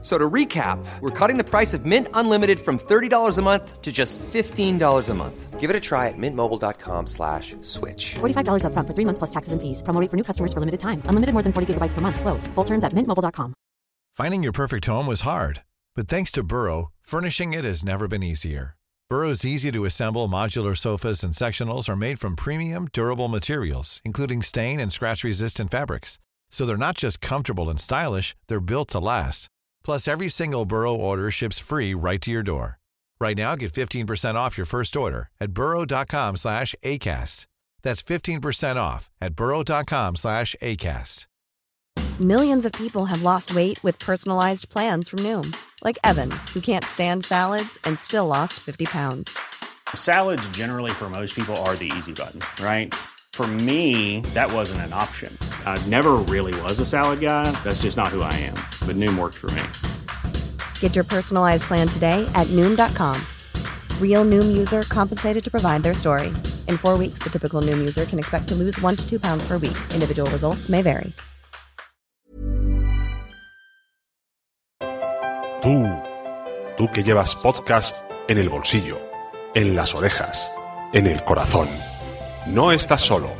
So to recap, we're cutting the price of Mint Unlimited from $30 a month to just $15 a month. Give it a try at mintmobile.com slash switch. $45 upfront for three months plus taxes and fees. Promo rate for new customers for limited time. Unlimited more than 40 gigabytes per month. Slows. Full terms at mintmobile.com. Finding your perfect home was hard, but thanks to Burrow, furnishing it has never been easier. Burrow's easy to assemble modular sofas and sectionals are made from premium, durable materials, including stain and scratch resistant fabrics. So they're not just comfortable and stylish, they're built to last. Plus, every single Burrow order ships free right to your door. Right now, get 15% off your first order at burrow.com slash ACAST. That's 15% off at burrow.com slash ACAST. Millions of people have lost weight with personalized plans from Noom, like Evan, who can't stand salads and still lost 50 pounds. Salads, generally, for most people, are the easy button, right? For me, that wasn't an option. I never really was a salad guy. That's just not who I am. But Noom worked for me. Get your personalized plan today at Noom.com. Real Noom user compensated to provide their story. In four weeks, the typical Noom user can expect to lose one to two pounds per week. Individual results may vary. Tú, tú que llevas podcast en el bolsillo, en las orejas, en el corazón. No estás solo.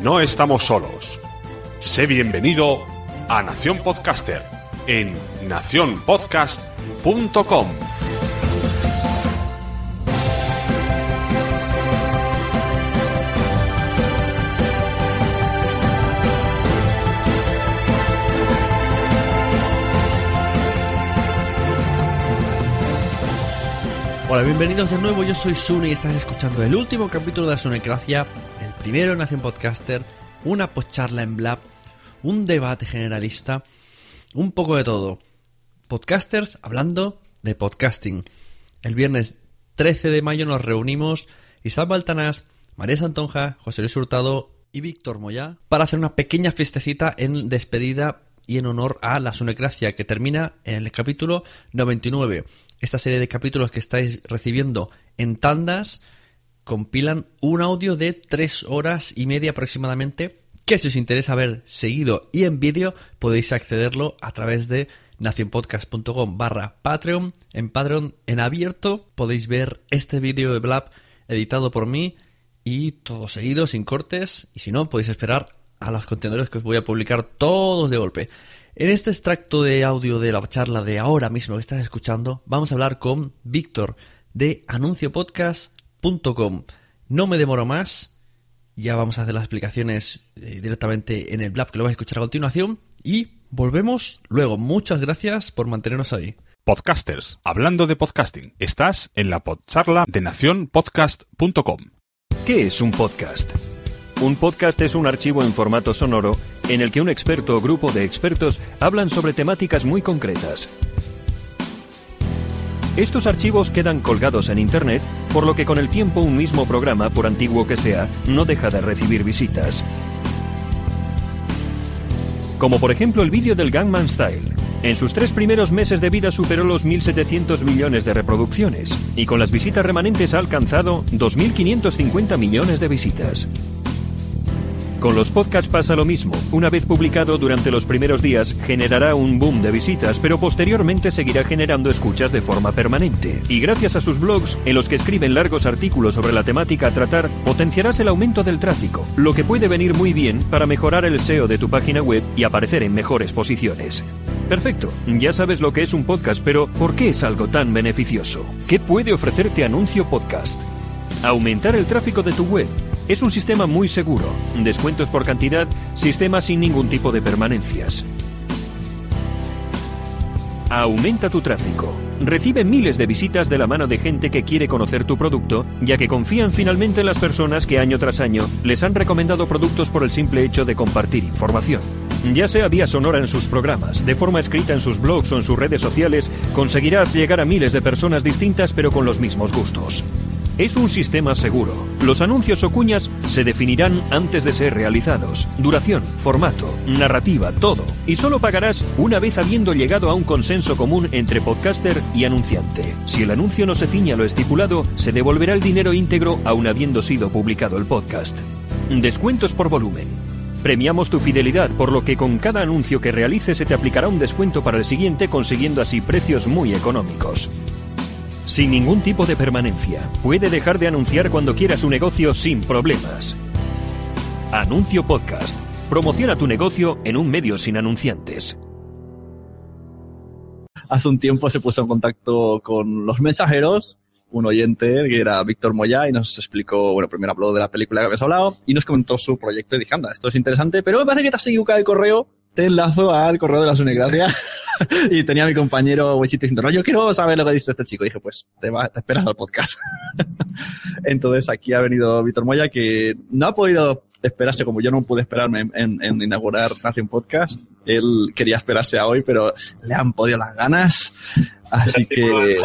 No estamos solos. Sé bienvenido a Nación Podcaster en nacionpodcast.com. Hola, bienvenidos de nuevo, yo soy Sune y estás escuchando el último capítulo de la Sunecracia, el primero en Nación Podcaster, una postcharla en Blab, un debate generalista, un poco de todo. Podcasters hablando de podcasting. El viernes 13 de mayo nos reunimos Isabel Baltanás, María Santonja, José Luis Hurtado y Víctor Moya para hacer una pequeña fiestecita en despedida y en honor a la Sunecracia que termina en el capítulo 99. Esta serie de capítulos que estáis recibiendo en tandas compilan un audio de 3 horas y media aproximadamente que si os interesa ver seguido y en vídeo podéis accederlo a través de nacionpodcast.com barra Patreon. En Patreon en abierto podéis ver este vídeo de Blab editado por mí y todo seguido, sin cortes. Y si no, podéis esperar a los contenedores que os voy a publicar todos de golpe. En este extracto de audio de la charla de ahora mismo que estás escuchando, vamos a hablar con Víctor de anunciopodcast.com. No me demoro más, ya vamos a hacer las explicaciones eh, directamente en el blog que lo vais a escuchar a continuación y volvemos luego. Muchas gracias por mantenernos ahí. Podcasters, hablando de podcasting. Estás en la podcharla de nacionpodcast.com. ¿Qué es un podcast? Un podcast es un archivo en formato sonoro en el que un experto o grupo de expertos hablan sobre temáticas muy concretas. Estos archivos quedan colgados en Internet, por lo que con el tiempo un mismo programa, por antiguo que sea, no deja de recibir visitas. Como por ejemplo el vídeo del Gangman Style. En sus tres primeros meses de vida superó los 1.700 millones de reproducciones y con las visitas remanentes ha alcanzado 2.550 millones de visitas. Con los podcasts pasa lo mismo. Una vez publicado durante los primeros días, generará un boom de visitas, pero posteriormente seguirá generando escuchas de forma permanente. Y gracias a sus blogs, en los que escriben largos artículos sobre la temática a tratar, potenciarás el aumento del tráfico, lo que puede venir muy bien para mejorar el SEO de tu página web y aparecer en mejores posiciones. Perfecto, ya sabes lo que es un podcast, pero ¿por qué es algo tan beneficioso? ¿Qué puede ofrecerte Anuncio Podcast? Aumentar el tráfico de tu web. Es un sistema muy seguro. Descuentos por cantidad, sistema sin ningún tipo de permanencias. Aumenta tu tráfico. Recibe miles de visitas de la mano de gente que quiere conocer tu producto, ya que confían finalmente en las personas que año tras año les han recomendado productos por el simple hecho de compartir información. Ya sea vía sonora en sus programas, de forma escrita en sus blogs o en sus redes sociales, conseguirás llegar a miles de personas distintas pero con los mismos gustos. Es un sistema seguro. Los anuncios o cuñas se definirán antes de ser realizados. Duración, formato, narrativa, todo. Y solo pagarás una vez habiendo llegado a un consenso común entre podcaster y anunciante. Si el anuncio no se ciña a lo estipulado, se devolverá el dinero íntegro aun habiendo sido publicado el podcast. Descuentos por volumen. Premiamos tu fidelidad, por lo que con cada anuncio que realices se te aplicará un descuento para el siguiente, consiguiendo así precios muy económicos. Sin ningún tipo de permanencia. Puede dejar de anunciar cuando quiera su negocio sin problemas. Anuncio Podcast. Promociona tu negocio en un medio sin anunciantes. Hace un tiempo se puso en contacto con los mensajeros un oyente que era Víctor Moya y nos explicó, bueno, primero habló de la película que habías hablado y nos comentó su proyecto y dije, anda, esto es interesante, pero me parece que te has equivocado el correo, te enlazo al correo de la Sunecracia y tenía mi compañero Wechito diciendo, no, yo quiero saber lo que dice este chico. Y dije, pues te, va, te esperas al podcast. Entonces aquí ha venido Víctor Moya que no ha podido esperarse como yo no pude esperarme en, en inaugurar Nación Podcast. Él quería esperarse a hoy, pero le han podido las ganas. Así que...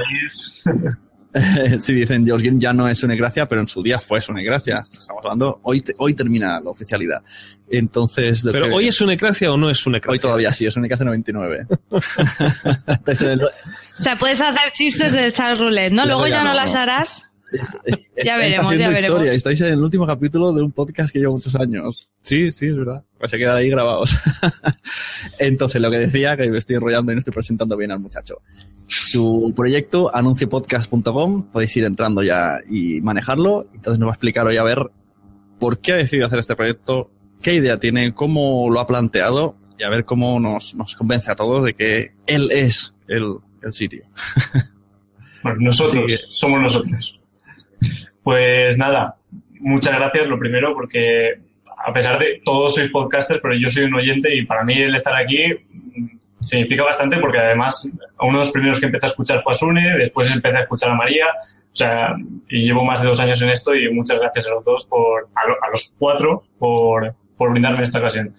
si dicen Dios ya no es una gracia, pero en su día fue una gracia. Estamos hablando, hoy, hoy termina la oficialidad. Entonces. ¿Pero hoy es una gracia o no es una gracia? Hoy todavía sí, es una gracia 99. o sea, puedes hacer chistes de Charles Roulette, ¿no? Luego ya no, las harás. Ya veremos, ya veremos. Historia. Estáis en el último capítulo de un podcast que lleva muchos años. Sí, sí, es verdad. Pues se quedan ahí grabados. Entonces, lo que decía, que me estoy enrollando y no estoy presentando bien al muchacho. Su proyecto, anunciopodcast.com, podéis ir entrando ya y manejarlo. Entonces nos va a explicar hoy a ver por qué ha decidido hacer este proyecto, qué idea tiene, cómo lo ha planteado y a ver cómo nos, nos convence a todos de que él es el, el sitio. Bueno, nosotros, somos nosotros. Pues nada, muchas gracias, lo primero, porque a pesar de todos sois podcasters, pero yo soy un oyente y para mí el estar aquí significa bastante porque además uno de los primeros que empecé a escuchar fue a Sune, después empecé a escuchar a María, o sea, y llevo más de dos años en esto y muchas gracias a los dos, por, a, los cuatro, por, por brindarme esta ocasión.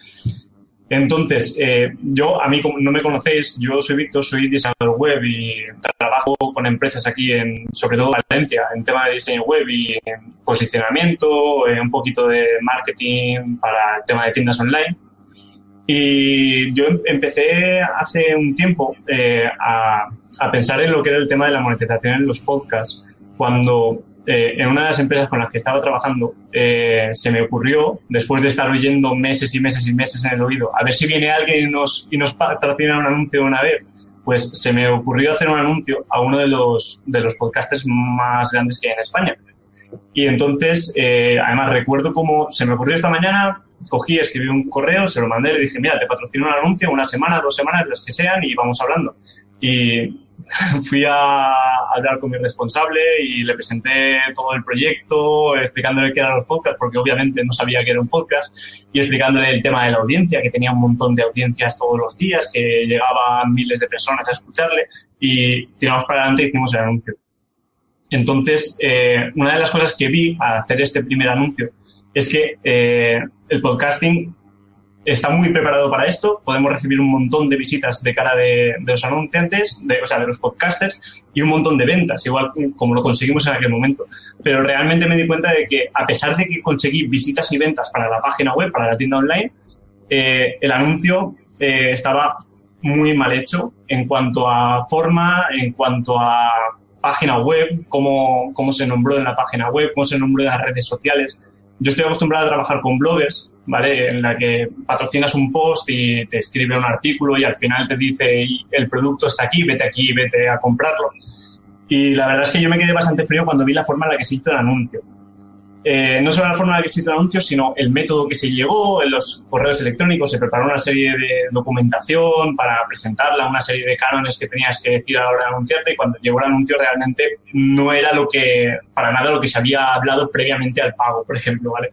Entonces, eh, yo, a mí no me conocéis, yo soy Víctor, soy diseñador web y trabajo con empresas aquí, en, sobre todo en Valencia, en tema de diseño web y en posicionamiento, en un poquito de marketing para el tema de tiendas online. Y yo empecé hace un tiempo eh, a, a pensar en lo que era el tema de la monetización en los podcasts, cuando eh, en una de las empresas con las que estaba trabajando, eh, se me ocurrió, después de estar oyendo meses y meses y meses en el oído, a ver si viene alguien y nos, y nos patrocina un anuncio una vez, pues se me ocurrió hacer un anuncio a uno de los, de los podcasters más grandes que hay en España. Y entonces, eh, además recuerdo cómo se me ocurrió esta mañana, cogí, escribí un correo, se lo mandé, le dije, mira, te patrocino un anuncio, una semana, dos semanas, las que sean, y vamos hablando. Y fui a hablar con mi responsable y le presenté todo el proyecto, explicándole qué eran los podcasts, porque obviamente no sabía que era un podcast, y explicándole el tema de la audiencia, que tenía un montón de audiencias todos los días, que llegaban miles de personas a escucharle, y tiramos para adelante y hicimos el anuncio. Entonces, eh, una de las cosas que vi al hacer este primer anuncio es que eh, el podcasting está muy preparado para esto. Podemos recibir un montón de visitas de cara de, los anunciantes, de, o sea, de los podcasters, y un montón de ventas, igual como lo conseguimos en aquel momento. Pero realmente me di cuenta de que, a pesar de que conseguí visitas y ventas para la página web, para la tienda online, eh, el anuncio eh, estaba muy mal hecho en cuanto a forma, en cuanto a página web, cómo, cómo se nombró en la página web, cómo se nombró en las redes sociales. Yo estoy acostumbrado a trabajar con bloggers, ¿vale? En la que patrocinas un post y te escribe un artículo y al final te dice el producto está aquí, vete aquí, vete a comprarlo. Y la verdad es que yo me quedé bastante frío cuando vi la forma en la que se hizo el anuncio. Eh, no solo la forma en la que se hizo el anuncio, sino el método que se llegó en los correos electrónicos. Se preparó una serie de documentación para presentarla, una serie de cánones que tenías que decir a la hora de anunciarte. Y cuando llegó el anuncio, realmente no era lo que, para nada, lo que se había hablado previamente al pago, por ejemplo, ¿vale?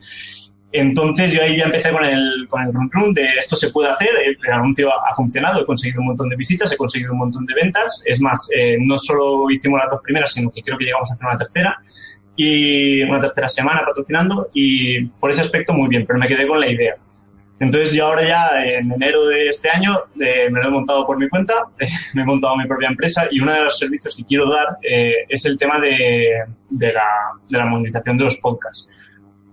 Entonces yo ahí ya empecé con el, con el run run de esto se puede hacer, el, anuncio ha, funcionado, he conseguido un montón de visitas, he conseguido un montón de ventas, es más, eh, no solo hicimos las dos primeras, sino que creo que llegamos a hacer una tercera y una tercera semana patrocinando y por ese aspecto muy bien, pero me quedé con la idea. Entonces yo ahora ya en enero de este año eh, me lo he montado por mi cuenta, me he montado mi propia empresa y uno de los servicios que quiero dar eh, es el tema de, de, la, de la monetización de los podcasts.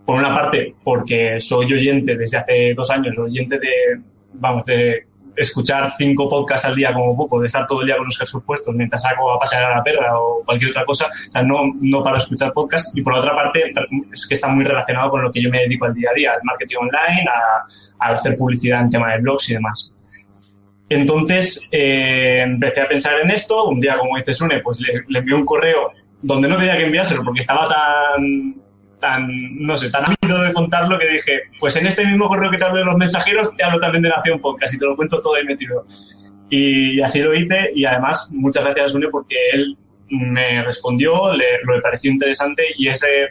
Por una parte, porque soy oyente desde hace dos años, oyente de, vamos, de escuchar cinco podcasts al día como poco, de estar todo el día con los cascos puestos mientras saco a pasear a la perra o cualquier otra cosa, o sea, no, no para escuchar podcasts. Y por otra parte, es que está muy relacionado con lo que yo me dedico al día a día, al marketing online, a, a hacer publicidad en tema de blogs y demás. Entonces, eh, empecé a pensar en esto. Un día, como dice Sune, pues le, le envié un correo donde no tenía que enviárselo porque estaba tan tan, no sé, tan ávido de contarlo que dije, pues en este mismo correo que te hablo de los mensajeros, te hablo también de Nación Podcast y te lo cuento todo ahí metido. Y así lo hice y además muchas gracias a Sune porque él me respondió, le, le pareció interesante y ese,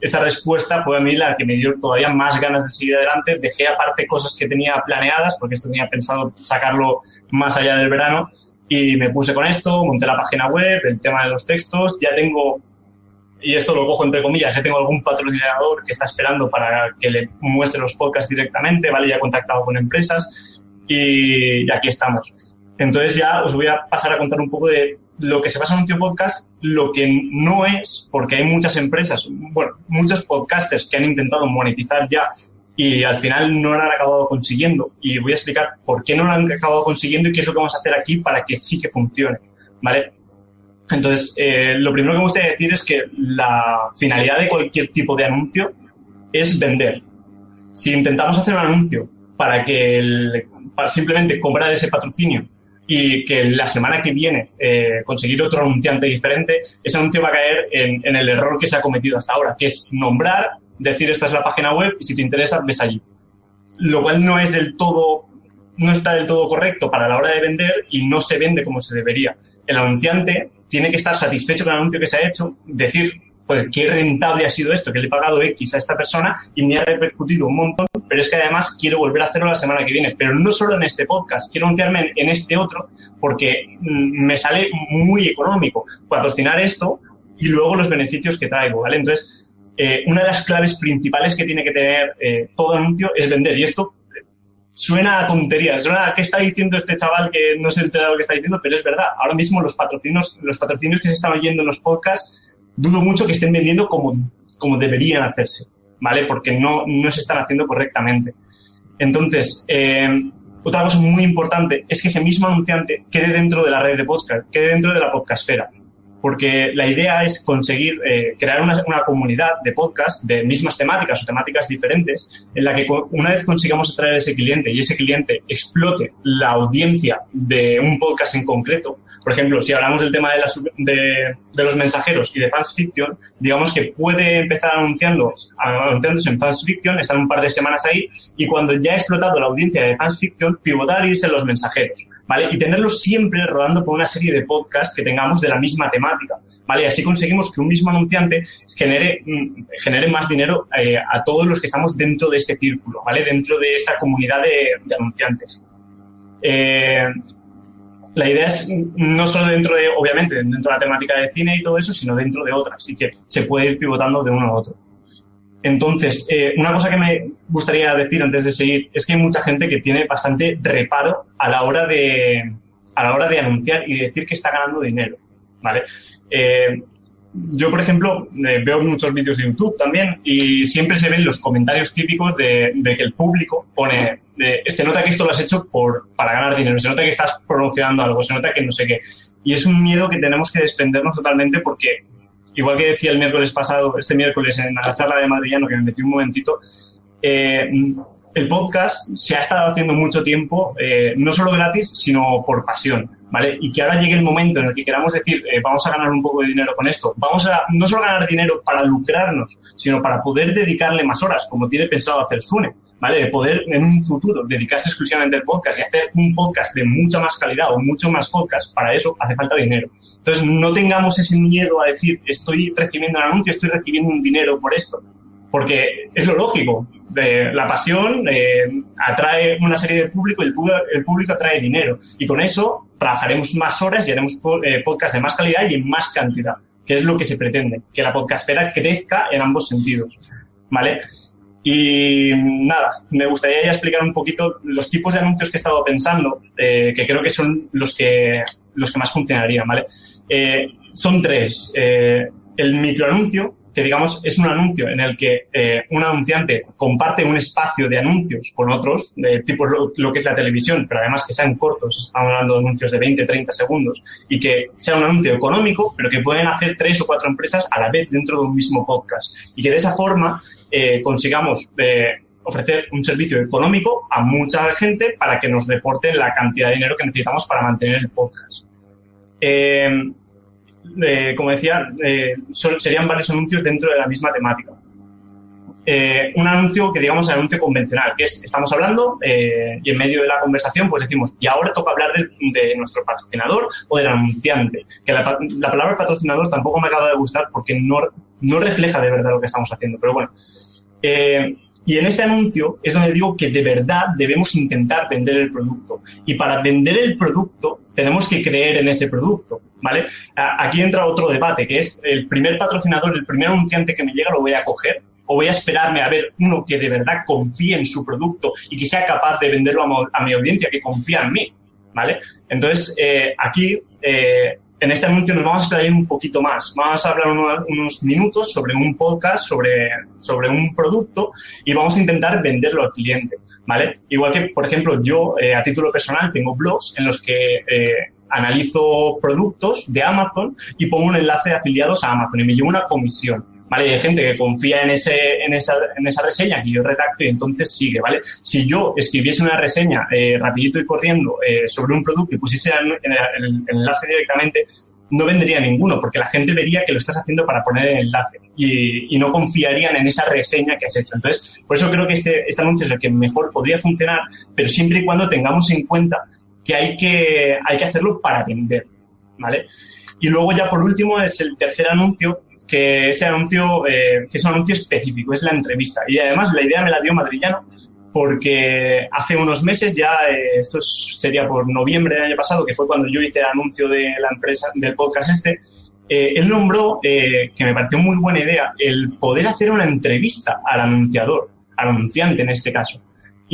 esa respuesta fue a mí la que me dio todavía más ganas de seguir adelante. Dejé aparte cosas que tenía planeadas porque esto tenía pensado sacarlo más allá del verano y me puse con esto, monté la página web, el tema de los textos, ya tengo y esto lo cojo entre comillas, ya tengo algún patrocinador que está esperando para que le muestre los podcasts directamente, ¿vale? Ya he contactado con empresas y, aquí estamos. Entonces ya os voy a pasar a contar un poco de lo que se pasa en un podcast, lo que no es, porque hay muchas empresas, bueno, muchos podcasters que han intentado monetizar ya y al final no lo han acabado consiguiendo. Y voy a explicar por qué no lo han acabado consiguiendo y qué es lo que vamos a hacer aquí para que sí que funcione, ¿vale? Entonces, eh, lo primero que me gustaría decir es que la finalidad de cualquier tipo de anuncio es vender. Si intentamos hacer un anuncio para que simplemente comprar ese patrocinio y que la semana que viene eh, conseguir otro anunciante diferente, ese anuncio va a caer en, en, el error que se ha cometido hasta ahora, que es nombrar, decir esta es la página web y si te interesa, ves allí. Lo cual no es del todo, no está del todo correcto para la hora de vender y no se vende como se debería. El anunciante tiene que estar satisfecho con el anuncio que se ha hecho, decir, pues qué rentable ha sido esto, que le he pagado X a esta persona y me ha repercutido un montón, pero es que además quiero volver a hacerlo la semana que viene, pero no solo en este podcast, quiero anunciarme en, este otro porque mm, me sale muy económico patrocinar esto y luego los beneficios que traigo, ¿vale? Entonces, eh, una de las claves principales que tiene que tener eh, todo anuncio es vender y esto suena a tonterías, suena a qué está diciendo este chaval que no se ha enterado lo que está diciendo, pero es verdad. Ahora mismo los patrocinios, los patrocinios que se están oyendo en los podcasts, dudo mucho que estén vendiendo como, como deberían hacerse, ¿vale? Porque no, no se están haciendo correctamente. Entonces, eh, otra cosa muy importante es que ese mismo anunciante quede dentro de la red de podcast, quede dentro de la podcastfera porque la idea es conseguir eh, crear una, comunidad de podcast de mismas temáticas o temáticas diferentes, en la que una vez consigamos atraer a ese cliente y ese cliente explote la audiencia de un podcast en concreto, por ejemplo, si hablamos del tema de, los mensajeros y de fans fiction, digamos que puede empezar anunciándose en fans fiction, estar un par de semanas ahí y cuando ya ha explotado la audiencia de fans fiction, pivotar y irse en los mensajeros. Y tenerlos siempre rodando por una serie de podcasts que tengamos de la misma temática, ¿vale? Y así conseguimos que un mismo anunciante genere, mm, genere más dinero eh, a todos los que estamos dentro de este círculo, ¿vale? Dentro de esta comunidad de, de anunciantes. Eh, la idea es no solo dentro de, obviamente, dentro de la temática de cine y todo eso, sino dentro de otras, así que se puede ir pivotando de uno a otro. Entonces, eh, una cosa que me gustaría decir antes de seguir es que hay mucha gente que tiene bastante reparo a la hora de, a la hora de anunciar y de decir que está ganando dinero, ¿vale? Eh, yo, por ejemplo, eh, veo muchos vídeos de YouTube también y siempre se ven los comentarios típicos de, que el público pone, de, se nota que esto lo has hecho por, para ganar dinero, se nota que estás promocionando algo, se nota que no sé qué. Y es un miedo que tenemos que desprendernos totalmente porque igual que decía el miércoles pasado, este miércoles en la charla de Madrillano, que me metí un momentito, eh, el podcast se ha estado haciendo mucho tiempo, eh, no solo gratis, sino por pasión, ¿vale? Y que ahora llegue el momento en el que queramos decir, eh, vamos a ganar un poco de dinero con esto, vamos a no solo ganar dinero para lucrarnos, sino para poder dedicarle más horas, como tiene pensado hacer Sune, ¿vale? De poder en un futuro dedicarse exclusivamente al podcast y hacer un podcast de mucha más calidad o mucho más podcast, para eso hace falta dinero. Entonces, no tengamos ese miedo a decir, estoy recibiendo un anuncio, estoy recibiendo un dinero por esto porque es lo lógico. De la pasión eh, atrae una serie de público y el público, atrae dinero. Y con eso trabajaremos más horas y haremos eh, podcast de más calidad y en más cantidad, que es lo que se pretende, que la podcastfera crezca en ambos sentidos. ¿Vale? Y nada, me gustaría ya explicar un poquito los tipos de anuncios que he estado pensando, eh, que creo que son los que, los que más funcionarían, ¿vale? Eh, son tres. Eh, el microanuncio, que digamos es un anuncio en el que eh, un anunciante comparte un espacio de anuncios con otros, de tipo lo, que es la televisión, pero además que sean cortos, estamos hablando de anuncios de 20, 30 segundos, y que sea un anuncio económico, pero que pueden hacer tres o cuatro empresas a la vez dentro de un mismo podcast. Y que de esa forma eh, consigamos eh, ofrecer un servicio económico a mucha gente para que nos reporten la cantidad de dinero que necesitamos para mantener el podcast. Eh, como decía, eh, serían varios anuncios dentro de la misma temática. Eh, un anuncio que digamos el anuncio convencional, que es, estamos hablando y en medio de la conversación pues decimos, y ahora toca hablar de, nuestro patrocinador o del anunciante, que la, la, palabra patrocinador tampoco me acaba de gustar porque no, no refleja de verdad lo que estamos haciendo, pero bueno. Y en este anuncio es donde digo que de verdad debemos intentar vender el producto. Y para vender el producto tenemos que creer en ese producto. ¿vale? Aquí entra otro debate, que es el primer patrocinador, el primer anunciante que me llega lo voy a coger o voy a esperarme a ver uno que de verdad confíe en su producto y que sea capaz de venderlo a, mi audiencia, que confía en mí, ¿vale? Entonces, eh, aquí, eh, en este anuncio nos vamos a explayar un poquito más. Vamos a hablar uno, unos minutos sobre un podcast, sobre, sobre un producto y vamos a intentar venderlo al cliente, ¿vale? Igual que, por ejemplo, yo, eh, a título personal, tengo blogs en los que analizo productos de Amazon y pongo un enlace de afiliados a Amazon y me llevo una comisión. ¿Vale? hay gente que confía en, ese, en, esa, en esa reseña que yo redacto y entonces sigue, ¿vale? Si yo escribiese una reseña eh, rapidito y corriendo eh, sobre un producto y pusiese el, enlace directamente, no vendría ninguno, porque la gente vería que lo estás haciendo para poner el enlace y, y, no confiarían en esa reseña que has hecho. Entonces, por eso creo que este, este anuncio es el que mejor podría funcionar, pero siempre y cuando tengamos en cuenta que hay que, hay que hacerlo para vender, ¿vale? Y luego ya por último es el tercer anuncio, que ese anuncio, eh, que es un anuncio específico, es la entrevista. Y además la idea me la dio Madrillano, porque hace unos meses ya, eh, esto sería por noviembre del año pasado, que fue cuando yo hice el anuncio de la empresa, del podcast este, eh, él nombró, eh, que me pareció muy buena idea, el poder hacer una entrevista al anunciador, al anunciante en este caso.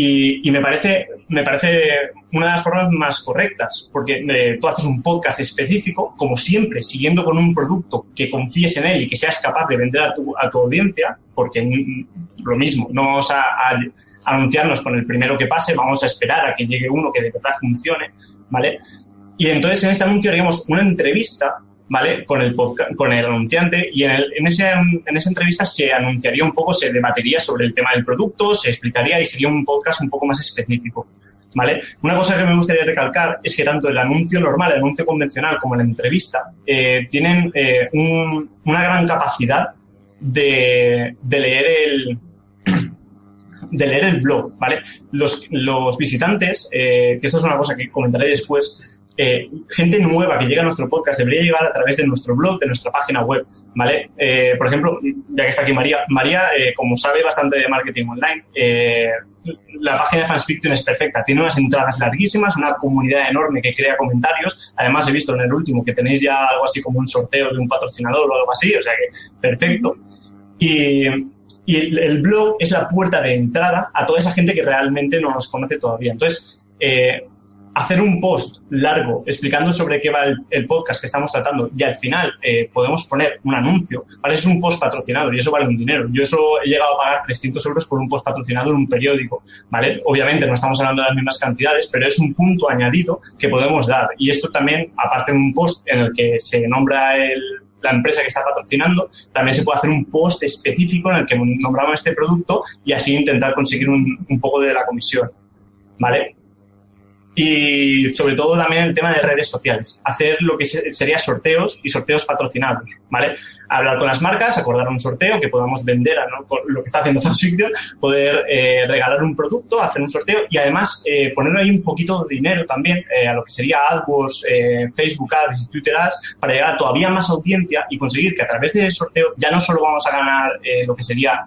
Y, y, me, parece, me parece una de las formas más correctas, porque eh, tú haces un podcast específico, como siempre, siguiendo con un producto que confíes en él y que seas capaz de vender a tu, a tu audiencia, porque lo mismo, no vamos a, a, anunciarnos con el primero que pase, vamos a esperar a que llegue uno que de verdad funcione, ¿vale? Y entonces en este anuncio haríamos una entrevista ¿vale? Con el, podcast, con el anunciante y en, el, en, ese, en esa entrevista se anunciaría un poco, se debatería sobre el tema del producto, se explicaría y sería un podcast un poco más específico. ¿Vale? Una cosa que me gustaría recalcar es que tanto el anuncio normal, el anuncio convencional como la entrevista eh, tienen eh, un, una gran capacidad de, de leer el, de leer el blog, ¿vale? Los, los visitantes, eh, que esto es una cosa que comentaré después, eh, gente nueva que llega a nuestro podcast debería llegar a través de nuestro blog, de nuestra página web, ¿vale? Eh, por ejemplo, ya que está aquí María, María, eh, como sabe bastante de marketing online, la página de Fansfiction es perfecta, tiene unas entradas larguísimas, una comunidad enorme que crea comentarios, además he visto en el último que tenéis ya algo así como un sorteo de un patrocinador o algo así, o sea que perfecto. Y, el, blog es la puerta de entrada a toda esa gente que realmente no nos conoce todavía. Entonces, hacer un post largo explicando sobre qué va el, podcast que estamos tratando y al final eh, podemos poner un anuncio, ¿vale? Es un post patrocinado y eso vale un dinero. Yo eso he llegado a pagar 300 euros por un post patrocinado en un periódico, ¿vale? Obviamente no estamos hablando de las mismas cantidades, pero es un punto añadido que podemos dar. Y esto también, aparte de un post en el que se nombra la empresa que está patrocinando, también se puede hacer un post específico en el que nombramos este producto y así intentar conseguir un, un poco de la comisión, ¿vale? Y sobre todo también el tema de redes sociales, hacer lo que sería sorteos y sorteos patrocinados, ¿vale? Hablar con las marcas, acordar un sorteo que podamos vender a ¿no? lo que está haciendo Fansfiction, poder eh, regalar un producto, hacer un sorteo y además eh, poner ahí un poquito de dinero también eh, a lo que sería AdWords, eh, Facebook Ads y Twitter Ads para llegar a todavía más audiencia y conseguir que a través del sorteo ya no solo vamos a ganar eh, lo que sería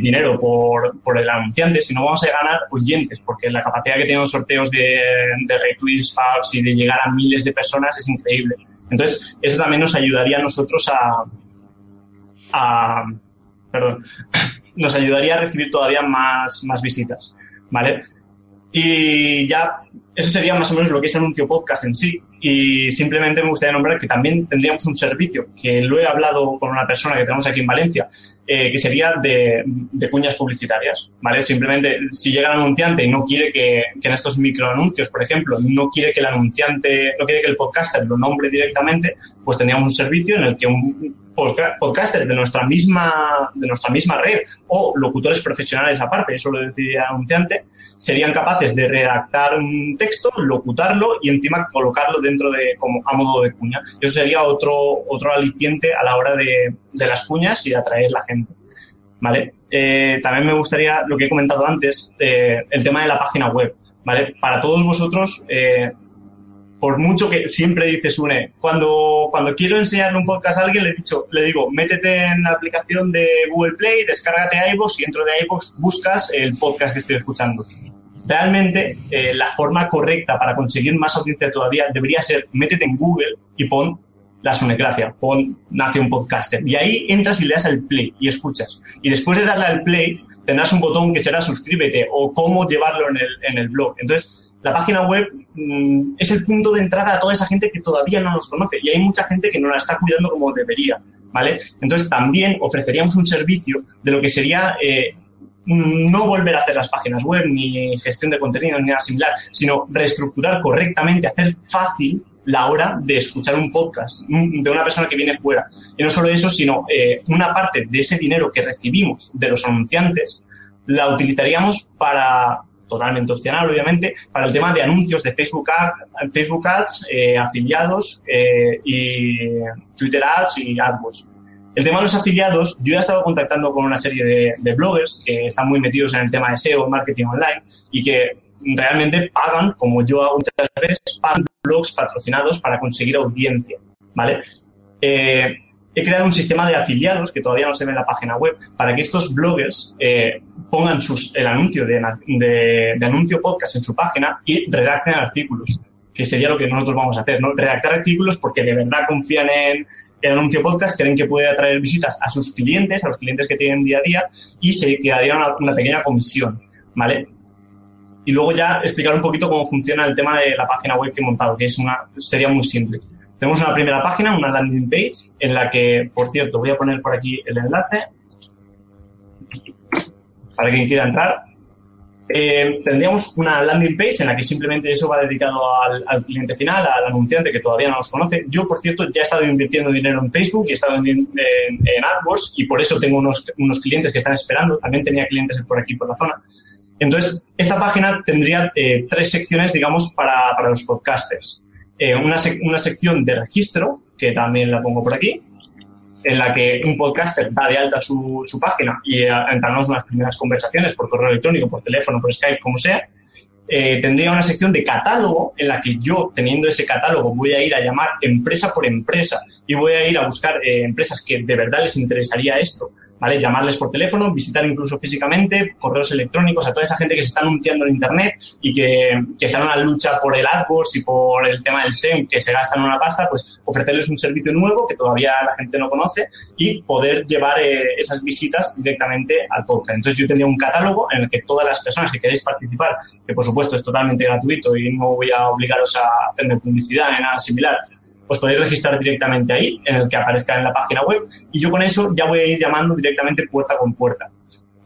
dinero por, por, el anunciante, sino vamos a ganar oyentes, porque la capacidad que tienen los sorteos de, de retweets, faps y de llegar a miles de personas es increíble. Entonces, eso también nos ayudaría a nosotros a, a perdón, nos ayudaría a recibir todavía más, más visitas, ¿vale? Y ya eso sería más o menos lo que es anuncio podcast en sí. Y simplemente me gustaría nombrar que también tendríamos un servicio, que lo he hablado con una persona que tenemos aquí en Valencia, eh, que sería de, cuñas publicitarias, ¿vale? Simplemente, si llega el anunciante y no quiere que, que, en estos microanuncios, por ejemplo, no quiere que el anunciante, no quiere que el podcaster lo nombre directamente, pues tendríamos un servicio en el que un podcasters de nuestra misma de nuestra misma red o locutores profesionales aparte, eso lo decía el anunciante, serían capaces de redactar un texto, locutarlo y encima colocarlo dentro de como a modo de cuña. Eso sería otro otro aliciente a la hora de, de las cuñas y de atraer la gente. ¿Vale? Eh, también me gustaría, lo que he comentado antes, eh, el tema de la página web. ¿Vale? Para todos vosotros, eh, por mucho que siempre dices une, cuando, cuando quiero enseñarle un podcast a alguien, le, he dicho, le digo, métete en la aplicación de Google Play, descárgate iVoox y dentro de iVoox buscas el podcast que estoy escuchando. Realmente, eh, la forma correcta para conseguir más audiencia todavía debería ser métete en Google y pon la sonecracia, pon nace un podcaster. Y ahí entras y le das al play y escuchas. Y después de darle al play, tendrás un botón que será suscríbete o cómo llevarlo en el, en el blog. Entonces, la página web mmm, es el punto de entrada a toda esa gente que todavía no nos conoce y hay mucha gente que no la está cuidando como debería, ¿vale? Entonces también ofreceríamos un servicio de lo que sería eh, no volver a hacer las páginas web ni gestión de contenido ni nada similar, sino reestructurar correctamente, hacer fácil la hora de escuchar un podcast de una persona que viene fuera. Y no solo eso, sino eh, una parte de ese dinero que recibimos de los anunciantes la utilizaríamos para totalmente opcional, obviamente, para el tema de anuncios de Facebook, Ad, Facebook Ads, eh, afiliados eh, y Twitter Ads y AdWords. El tema de los afiliados, yo ya he estado contactando con una serie de, bloggers que están muy metidos en el tema de SEO, marketing online, y que realmente pagan, como yo hago muchas veces, pagan blogs patrocinados para conseguir audiencia, ¿vale? Eh, he creado un sistema de afiliados que todavía no se ve en la página web para que estos bloggers eh, pongan el anuncio de, anuncio podcast en su página y redacten artículos, que sería lo que nosotros vamos a hacer, ¿no? Redactar artículos porque de verdad confían en el anuncio podcast, creen que puede atraer visitas a sus clientes, a los clientes que tienen día a día y se quedaría una, una pequeña comisión, ¿vale? Y luego ya explicar un poquito cómo funciona el tema de la página web que he montado, que es una, sería muy simple. Tenemos una primera página, una landing page, en la que, por cierto, voy a poner por aquí el enlace para quien quiera entrar. Eh, tendríamos una landing page en la que simplemente eso va dedicado al, al, cliente final, al anunciante que todavía no nos conoce. Yo, por cierto, ya he estado invirtiendo dinero en Facebook y he estado en, en, en AdWords y por eso tengo unos, unos clientes que están esperando. También tenía clientes por aquí, por la zona. Entonces, esta página tendría eh, tres secciones, digamos, para, para los podcasters. Eh, una, una sección de registro, que también la pongo por aquí, en la que un podcaster da de alta su, su página y eh, entablamos unas primeras conversaciones por correo electrónico, por teléfono, por Skype, como sea. Eh, tendría una sección de catálogo en la que yo, teniendo ese catálogo, voy a ir a llamar empresa por empresa y voy a ir a buscar eh, empresas que de verdad les interesaría esto ¿vale? Llamarles por teléfono, visitar incluso físicamente, correos electrónicos, a toda esa gente que se está anunciando en Internet y que, que está en una lucha por el AdWords y por el tema del SEM, que se gastan una pasta, pues ofrecerles un servicio nuevo que todavía la gente no conoce y poder llevar eh, esas visitas directamente al podcast. Entonces yo tendría un catálogo en el que todas las personas que queréis participar, que por supuesto es totalmente gratuito y no voy a obligaros a hacerme publicidad ni nada similar, os podéis registrar directamente ahí, en el que aparezca en la página web, y yo con eso ya voy a ir llamando directamente puerta con puerta.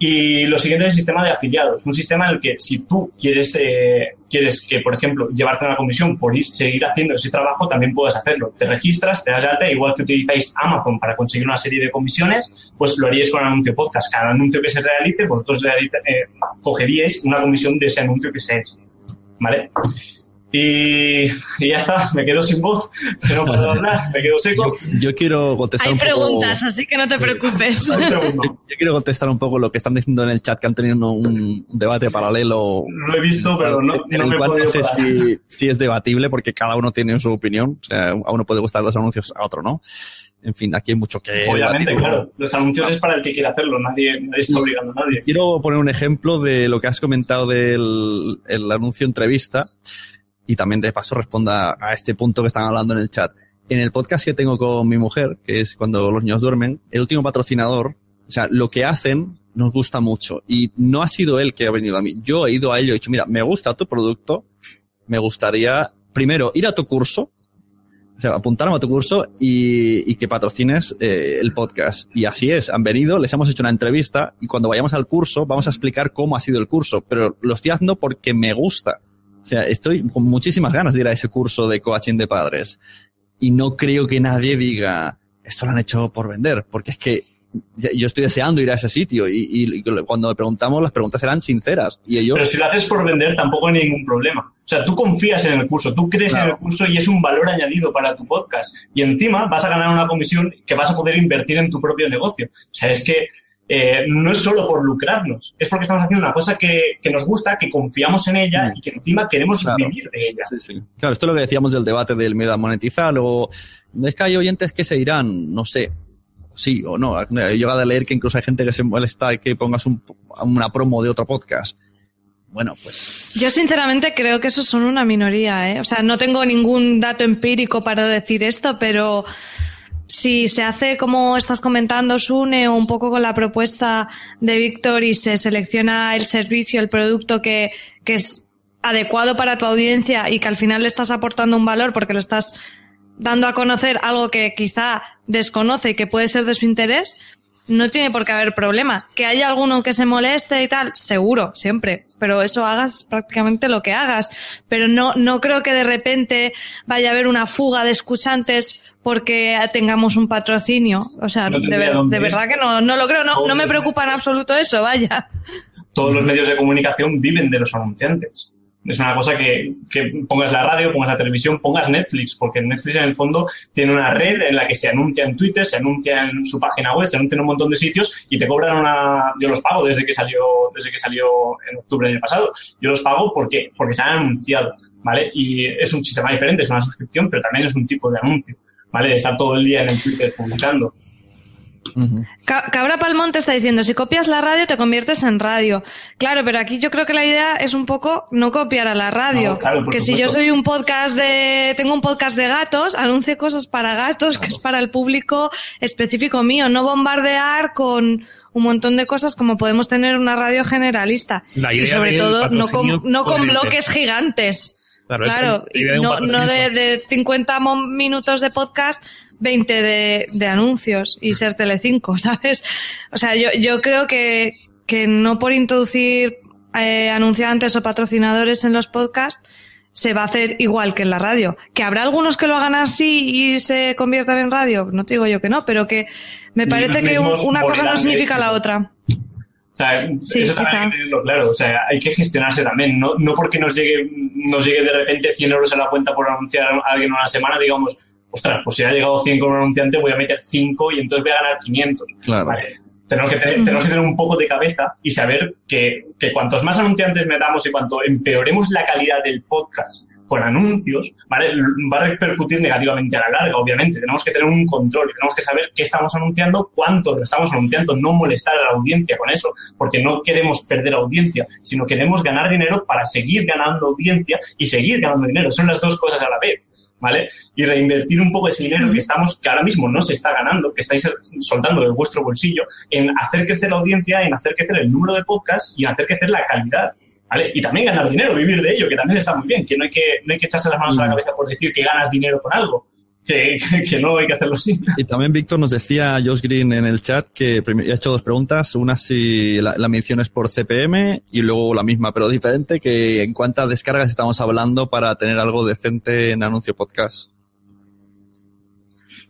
Y lo siguiente es el sistema de afiliados, un sistema en el que si tú quieres, eh, quieres que, por ejemplo, llevarte una comisión por ir, seguir haciendo ese trabajo, también puedes hacerlo. Te registras, te das alta, igual que utilizáis Amazon para conseguir una serie de comisiones, pues lo haríais con anuncio podcast. Cada anuncio que se realice, vosotros eh, cogeríais una comisión de ese anuncio que se ha hecho. ¿Vale? Y, y, ya está, me quedo sin voz, no puedo hablar, me quedo seco. Yo, yo quiero contestar Hay un preguntas, poco... así que no te sí. preocupes. yo, yo, quiero contestar un poco lo que están diciendo en el chat, que han tenido un debate paralelo. Lo he visto, pero no, en no el me cual he no sé si, si es debatible, porque cada uno tiene su opinión. O sea, a uno puede gustar los anuncios, a otro no. En fin, aquí hay mucho que. Obviamente, debatir. claro. Los anuncios es para el que quiera hacerlo, nadie, nadie está obligando a nadie. Quiero poner un ejemplo de lo que has comentado del el anuncio entrevista y también de paso responda a este punto que están hablando en el chat. En el podcast que tengo con mi mujer, que es cuando los niños duermen, el último patrocinador, o sea, lo que hacen nos gusta mucho. Y no ha sido él que ha venido a mí. Yo he ido a él y he dicho, mira, me gusta tu producto, me gustaría, primero, ir a tu curso, o sea, apuntarme a tu curso y, y que patrocines eh, el podcast. Y así es, han venido, les hemos hecho una entrevista y cuando vayamos al curso vamos a explicar cómo ha sido el curso, pero lo estoy haciendo porque me gusta. O sea, estoy con muchísimas ganas de ir a ese curso de coaching de padres. Y no creo que nadie diga, esto lo han hecho por vender, porque es que yo estoy deseando ir a ese sitio y, y, cuando le preguntamos las preguntas eran sinceras y ellos pero si lo haces por vender tampoco hay ningún problema o sea tú confías en el curso tú crees claro. en el curso y es un valor añadido para tu podcast y encima vas a ganar una comisión que vas a poder invertir en tu propio negocio o sea es que eh, no es solo por lucrarnos, es porque estamos haciendo una cosa que, que nos gusta, que confiamos en ella y que encima queremos claro. vivir de ella. Sí, sí. Claro, esto es lo que decíamos del debate del miedo a monetizar o es que hay oyentes que se irán, no sé, sí o no. He llegado a leer que incluso hay gente que se molesta que pongas un, una promo de otro podcast. Bueno, pues. Yo sinceramente creo que esos son una minoría, ¿eh? O sea, no tengo ningún dato empírico para decir esto, pero si se hace como estás comentando, Sune, un poco con la propuesta de Víctor y se selecciona el servicio, el producto que, que es adecuado para tu audiencia y que al final le estás aportando un valor porque lo estás dando a conocer algo que quizá desconoce y que puede ser de su interés, no tiene por qué haber problema. Que haya alguno que se moleste y tal, seguro, siempre. Pero eso hagas prácticamente lo que hagas. Pero no, no creo que de repente vaya a haber una fuga de escuchantes porque tengamos un patrocinio. O sea, No de, ver- de verdad que no, no lo creo, no, no me preocupa en absoluto eso, vaya. Todos los medios de comunicación viven de los anunciantes. Es una cosa que, que pongas la radio, pongas la televisión, pongas Netflix, porque Netflix en el fondo tiene una red en la que se anuncia en Twitter, se anuncia en su página web, se anuncia en un montón de sitios y te cobran una. Yo los pago desde que salió, desde que salió en octubre del año pasado. Yo los pago porque, porque se han anunciado, ¿vale? Y es un sistema diferente, es una suscripción, pero también es un tipo de anuncio, ¿vale? Estar todo el día en el Twitter publicando. Ca- Cabra Palmonte está diciendo, si copias la radio te conviertes en radio. Claro, pero aquí yo creo que la idea es un poco no copiar a la radio. No, claro, que si yo soy un podcast de, tengo un podcast de gatos, anuncie cosas para gatos, que es para el público específico mío, no bombardear con un montón de cosas como podemos tener una radio generalista. Y sobre todo no con, no con bloques gigantes. Claro, y no, no de, de 50 mo- minutos de podcast, 20 de, de anuncios y ser Telecinco, ¿sabes? O sea, yo, yo creo que, que no por introducir eh, anunciantes o patrocinadores en los podcasts se va a hacer igual que en la radio. Que habrá algunos que lo hagan así y se conviertan en radio, no te digo yo que no, pero que me parece que un- una cosa no significa la otra. O sea, Sí, eso también quizá. hay que tenerlo claro. O sea, hay que gestionarse también. No, no porque nos llegue, nos llegue de repente 100 euros a la cuenta por anunciar a alguien una semana, digamos, ostras, pues si ha llegado 100 con un anunciante, voy a meter 5 y entonces voy a ganar 500. Claro. Vale. Tenemos, que tener, tenemos que tener un poco de cabeza y saber que, que cuantos más anunciantes metamos y cuanto empeoremos la calidad del podcast con anuncios, ¿vale? Va a repercutir negativamente a la larga, obviamente. Tenemos que tener un control, tenemos que saber qué estamos anunciando, cuánto lo estamos anunciando, no molestar a la audiencia con eso, porque no queremos perder audiencia, sino queremos ganar dinero para seguir ganando audiencia y seguir ganando dinero. Son las dos cosas a la vez. ¿Vale? Y reinvertir un poco ese dinero que estamos, que ahora mismo no se está ganando, que estáis soltando de vuestro bolsillo, en hacer crecer la audiencia, en hacer crecer el número de podcasts y en hacer crecer la calidad. ¿Vale? Y también ganar dinero, vivir de ello, que también está muy bien, que no hay que, no hay que echarse las manos a la cabeza por decir que ganas dinero con algo, que, que no hay que hacerlo así. Y también Víctor nos decía Josh Green en el chat que ha hecho dos preguntas. Una si la, la mención es por CPM y luego la misma pero diferente, que en cuántas descargas estamos hablando para tener algo decente en anuncio podcast.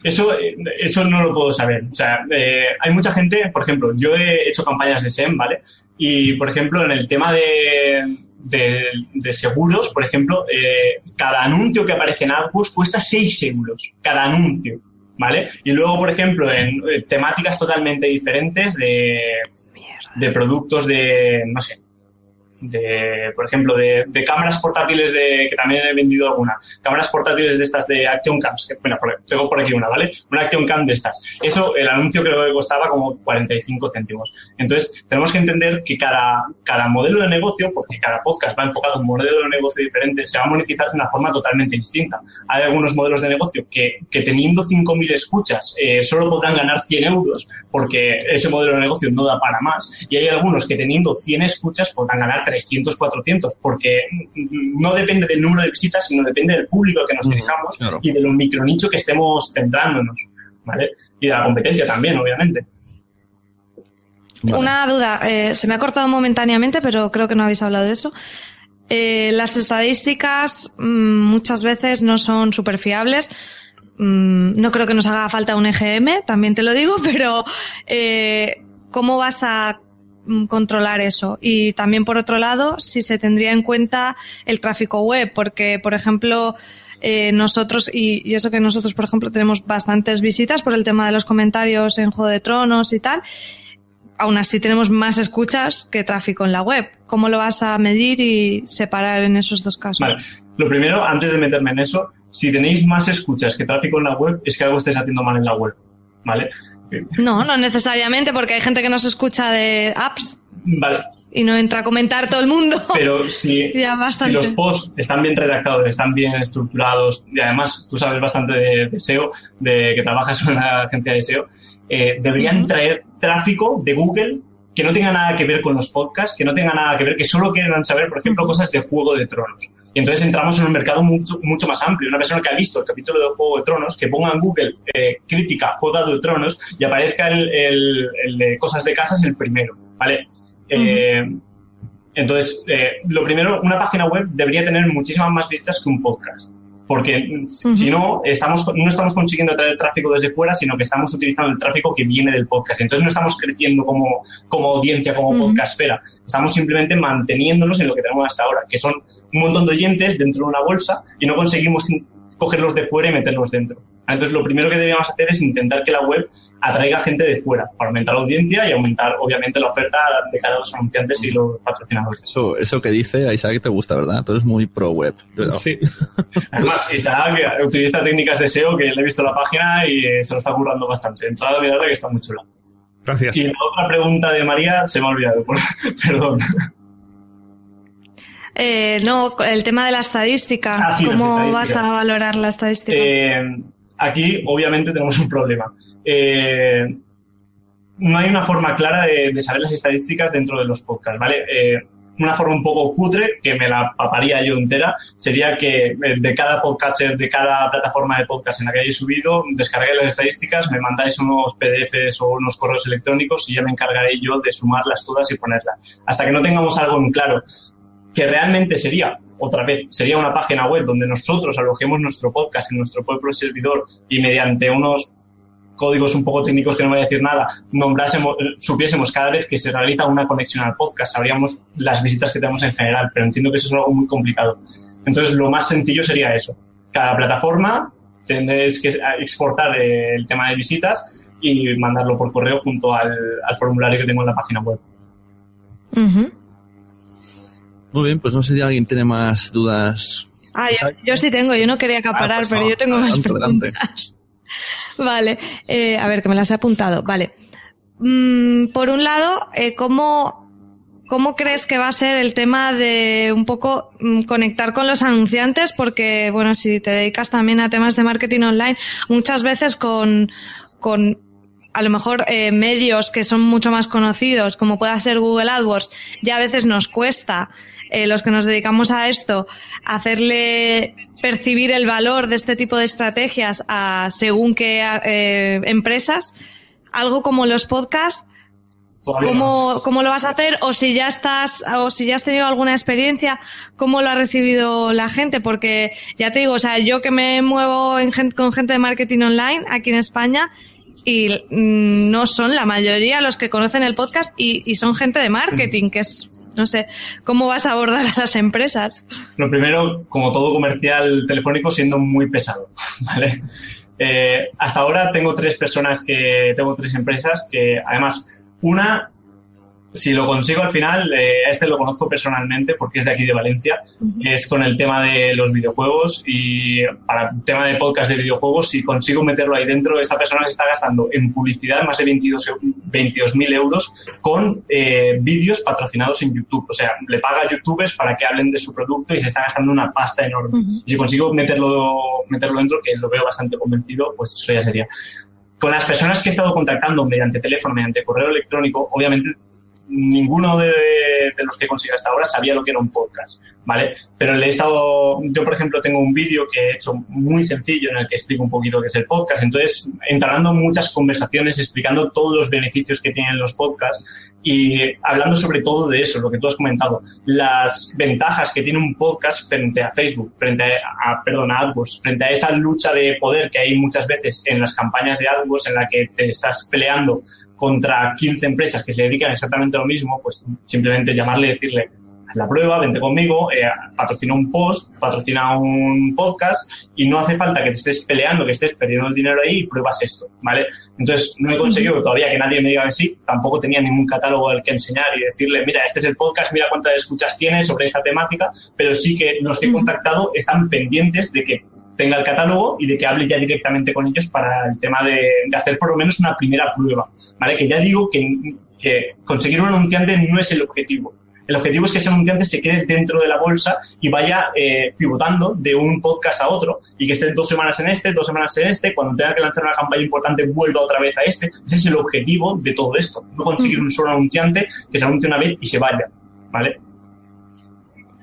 Eso, eh, eso no lo puedo saber. O sea, eh, hay mucha gente, por ejemplo, yo he hecho campañas de SEM, ¿vale? Y, por ejemplo, en el tema de, de, de seguros, por ejemplo, eh, cada anuncio que aparece en AdWords cuesta 6 euros, cada anuncio, ¿vale? Y luego, por ejemplo, en eh, temáticas totalmente diferentes de, de productos de, no sé, de, por ejemplo, de, cámaras portátiles de, que también he vendido alguna, cámaras portátiles de estas de Action Cams, que, bueno, tengo por aquí una, ¿vale? Una Action Cam de estas. Eso, el anuncio creo que costaba como 45 céntimos. Entonces, tenemos que entender que cada, cada modelo de negocio, porque cada podcast va enfocado a un modelo de negocio diferente, se va a monetizar de una forma totalmente distinta. Hay algunos modelos de negocio que, que teniendo 5.000 escuchas eh, solo podrán ganar 100 euros porque ese modelo de negocio no da para más. Y hay algunos que teniendo 100 escuchas podrán ganar 300, 400 porque no depende del número de visitas, sino depende del público que nos dirijamos claro. y de lo micronicho que estemos centrándonos. ¿vale? Y de la competencia también, obviamente. Una duda, eh, se me ha cortado momentáneamente, pero creo que no habéis hablado de eso. Eh, las estadísticas mm, muchas veces no son súper fiables. Mm, no creo que nos haga falta un EGM, también te lo digo, pero eh, ¿cómo vas a controlar eso? Y también, por otro lado, si se tendría en cuenta el tráfico web, porque, por ejemplo, eh, nosotros, y, y eso que nosotros, por ejemplo, tenemos bastantes visitas por el tema de los comentarios en Juego de Tronos y tal, aún así tenemos más escuchas que tráfico en la web. ¿Cómo lo vas a medir y separar en esos dos casos? Lo primero, antes de meterme en eso, si tenéis más escuchas que tráfico en la web, es que algo estáis haciendo mal en la web. ¿Vale? No, no necesariamente, porque hay gente que nos escucha de apps Vale. y no entra a comentar todo el mundo. Pero si, Ya, si bastante. los posts están bien redactados, están bien estructurados, y además tú sabes bastante de, de SEO, de que trabajas en una agencia de SEO, eh, deberían traer tráfico de Google que no tenga nada que ver con los podcasts, que no tenga nada que ver, que solo quieran saber, por ejemplo, cosas de Juego de Tronos. Y entonces entramos en un mercado mucho, mucho más amplio. Una persona que ha visto el capítulo de Juego de Tronos, que ponga en Google eh, crítica Juego de Tronos y aparezca el, el- el de cosas de casas el primero, ¿vale? Eh, entonces, eh, lo primero, una página web debería tener muchísimas más vistas que un podcast. Porque si no, estamos, no estamos consiguiendo traer tráfico desde fuera, sino que estamos utilizando el tráfico que viene del podcast. Entonces no estamos creciendo como, como audiencia, como podcastfera. Estamos simplemente manteniéndonos en lo que tenemos hasta ahora, que son un montón de oyentes dentro de una bolsa y no conseguimos cogerlos de fuera y meterlos dentro. Entonces lo primero que deberíamos hacer es intentar que la web atraiga gente de fuera para aumentar la audiencia y aumentar obviamente la oferta de cara a los anunciantes y los patrocinadores. Eso, eso que dice, a Isaac te gusta, ¿verdad? Tú eres muy pro web. Sí. Además, Isaac que utiliza técnicas de SEO que le he visto la página y eh, se lo está currando bastante. He entrado a mirarla que está muy chula. Gracias. Y la otra pregunta de María se me ha olvidado. Perdón. Eh, no, el tema de la estadística. Ah, sí, ¿Cómo vas a valorar la estadística? Eh, aquí, obviamente, tenemos un problema. Eh, no hay una forma clara de, saber las estadísticas dentro de los podcasts, ¿vale? Eh, una forma un poco cutre, que me la paparía yo entera, sería que eh, de cada podcaster, de cada plataforma de podcast en la que hayáis subido, descarguéis las estadísticas, me mandáis unos PDFs o unos correos electrónicos y ya me encargaré yo de sumarlas todas y ponerlas. Hasta que no tengamos algo en claro que realmente sería, otra vez, sería una página web donde nosotros alojemos nuestro podcast en nuestro propio servidor y mediante unos códigos un poco técnicos que no voy a decir nada, nombrásemos, eh, supiésemos cada vez que se realiza una conexión al podcast, sabríamos las visitas que tenemos en general, pero entiendo que eso es algo muy complicado. Entonces, lo más sencillo sería eso. Cada plataforma tendréis que exportar eh, el tema de visitas y mandarlo por correo junto al, al formulario que tengo en la página web. Ujú. Muy bien, pues no sé si alguien tiene más dudas. Ah, yo, yo sí tengo, yo no quería acaparar, pues pero no, yo tengo más adelante, adelante. preguntas. Vale, eh, a ver, que me las he apuntado. Vale. Mm, por un lado, eh, ¿cómo, ¿cómo crees que va a ser el tema de un poco mm, conectar con los anunciantes? Porque, bueno, si te dedicas también a temas de marketing online, muchas veces con, con a lo mejor eh, medios que son mucho más conocidos, como pueda ser Google AdWords, ya a veces nos cuesta, eh, los que nos dedicamos a esto, hacerle percibir el valor de este tipo de estrategias a según qué eh, empresas. Algo como los podcasts, ¿Cómo, ¿Cómo lo vas a hacer? O si ya estás, o si ya has tenido alguna experiencia, ¿cómo lo ha recibido la gente? Porque ya te digo, o sea, yo que me muevo en con gente de marketing online aquí en España y mm, no son la mayoría los que conocen el podcast y, y son gente de marketing, que es, no sé, ¿cómo vas a abordar a las empresas? Lo primero, como todo comercial telefónico, siendo muy pesado, ¿vale? Eh, hasta ahora tengo tres personas que, tengo tres empresas que, además, una si lo consigo al final, eh, a este lo conozco personalmente porque es de aquí de Valencia, es con el tema de los videojuegos y para el tema de podcast de videojuegos, si consigo meterlo ahí dentro, esta persona se está gastando en publicidad más de 22 mil euros con eh, vídeos patrocinados en YouTube. O sea, le paga a youtubers para que hablen de su producto y se está gastando una pasta enorme. Y si consigo meterlo, meterlo dentro, que lo veo bastante convencido, pues eso ya sería. Con las personas que he estado contactando mediante teléfono, mediante correo electrónico, obviamente ninguno de, los que consigo hasta ahora sabía lo que era un podcast, ¿vale? Pero le he estado, yo por ejemplo tengo un vídeo que he hecho muy sencillo en el que explico un poquito qué es el podcast, entonces entrando muchas conversaciones explicando todos los beneficios que tienen los podcasts y hablando sobre todo de eso, lo que tú has comentado, las ventajas que tiene un podcast frente a Facebook, frente a, perdón, a AdWords, frente a esa lucha de poder que hay muchas veces en las campañas de AdWords en la que te estás peleando contra 15 empresas que se dedican exactamente a lo mismo, pues simplemente llamarle y decirle, haz la prueba, vente conmigo, eh, patrocina un post, patrocina un podcast y no hace falta que te estés peleando, que estés perdiendo el dinero ahí y pruebas esto, ¿vale? Entonces, no he conseguido todavía que nadie me diga que sí, tampoco tenía ningún catálogo al que enseñar y decirle, mira, este es el podcast, mira cuántas escuchas tiene sobre esta temática, pero sí que los que he contactado están pendientes de que tenga el catálogo y de que hable ya directamente con ellos para el tema de, hacer por lo menos una primera prueba, ¿vale? Que ya digo que, que conseguir un anunciante no es el objetivo. El objetivo es que ese anunciante se quede dentro de la bolsa y vaya eh, pivotando de un podcast a otro y que esté dos semanas en este, dos semanas en este, cuando tenga que lanzar una campaña importante vuelva otra vez a este. Ese es el objetivo de todo esto. No conseguir un solo anunciante que se anuncie una vez y se vaya, ¿vale?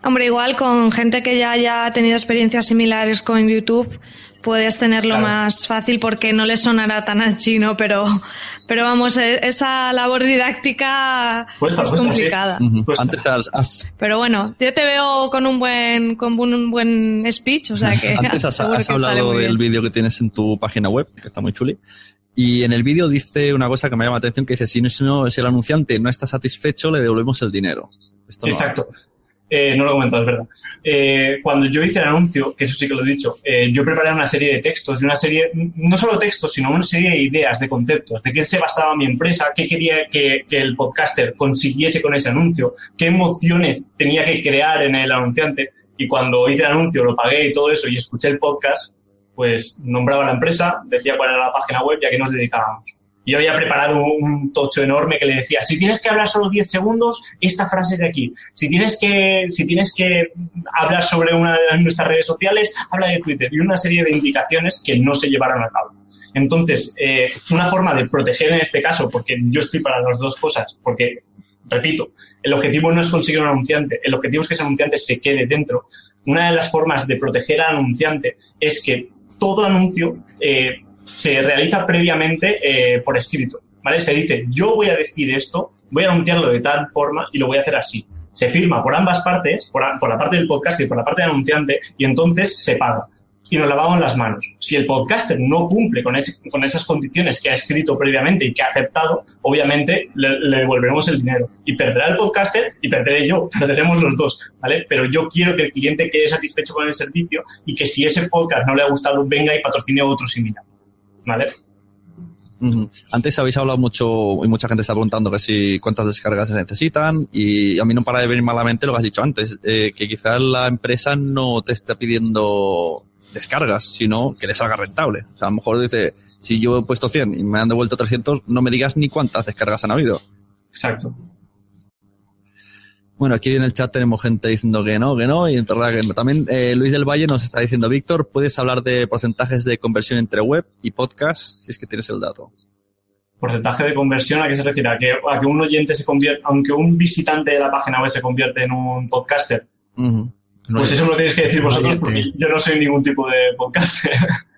Hombre, igual con gente que ya haya tenido experiencias similares con YouTube, puedes tenerlo más fácil porque no le sonará tan a chino, pero, pero vamos, e, esa labor didáctica es complicada. Antes has, Pero bueno, yo te veo con un buen, con un buen speech, o sea que. Antes has, hablado del vídeo que tienes en tu página web, que está muy chuli. Y en el vídeo dice una cosa que me llama la atención, que dice, si, no, si el anunciante no está satisfecho, le devolvemos el dinero. Exacto. Eh, no lo he comentado, es verdad. Eh, cuando yo hice el anuncio, que eso sí que lo he dicho, eh, yo preparé una serie de textos, de una serie, no solo textos, sino una serie de ideas, de conceptos, de qué se basaba mi empresa, qué quería que, que, el podcaster consiguiese con ese anuncio, qué emociones tenía que crear en el anunciante. Y cuando hice el anuncio, lo pagué y todo eso y escuché el podcast, pues nombraba la empresa, decía cuál era la página web y a qué nos dedicábamos yo había preparado un tocho enorme que le decía, si tienes que hablar solo 10 segundos, esta frase de aquí. Si tienes que, si tienes que hablar sobre una de nuestras redes sociales, habla de Twitter. Y una serie de indicaciones que no se llevaron a cabo. Entonces, eh, una forma de proteger en este caso, porque yo estoy para las dos cosas, porque, repito, el objetivo no es conseguir un anunciante, el objetivo es que ese anunciante se quede dentro. Una de las formas de proteger al anunciante es que todo anuncio eh, se realiza previamente eh, por escrito. ¿vale? Se dice, yo voy a decir esto, voy a anunciarlo de tal forma y lo voy a hacer así. Se firma por ambas partes, por, la parte del podcast y por la parte del anunciante, y entonces se paga. Y nos lavamos las manos. Si el podcaster no cumple con, esas condiciones que ha escrito previamente y que ha aceptado, obviamente le, le, devolveremos el dinero. Y perderá el podcaster y perderé yo, perderemos los dos, ¿vale? Pero yo quiero que el cliente quede satisfecho con el servicio y que si ese podcast no le ha gustado, venga y patrocine otro similar. ¿Vale? Antes habéis hablado mucho y mucha gente está preguntando que si cuántas descargas se necesitan y a mí no para de venir malamente lo que has dicho antes, eh, que quizás la empresa no te está pidiendo descargas, sino que le salga rentable. O sea, a lo mejor dice, si yo he puesto 100 y me han devuelto 300, no me digas ni cuántas descargas han habido. Exacto. Bueno, aquí en el chat tenemos gente diciendo que no, que no, y en verdad que no. También eh, Luis del Valle nos está diciendo, Víctor, ¿puedes hablar de porcentajes de conversión entre web y podcast, si es que tienes el dato? ¿Porcentaje de conversión a qué se refiere? ¿A que, a que un oyente se convierte, aunque un visitante de la página web se convierte en un podcaster? Pues eso lo tenéis que decir vosotros, porque yo no soy ningún tipo de podcaster.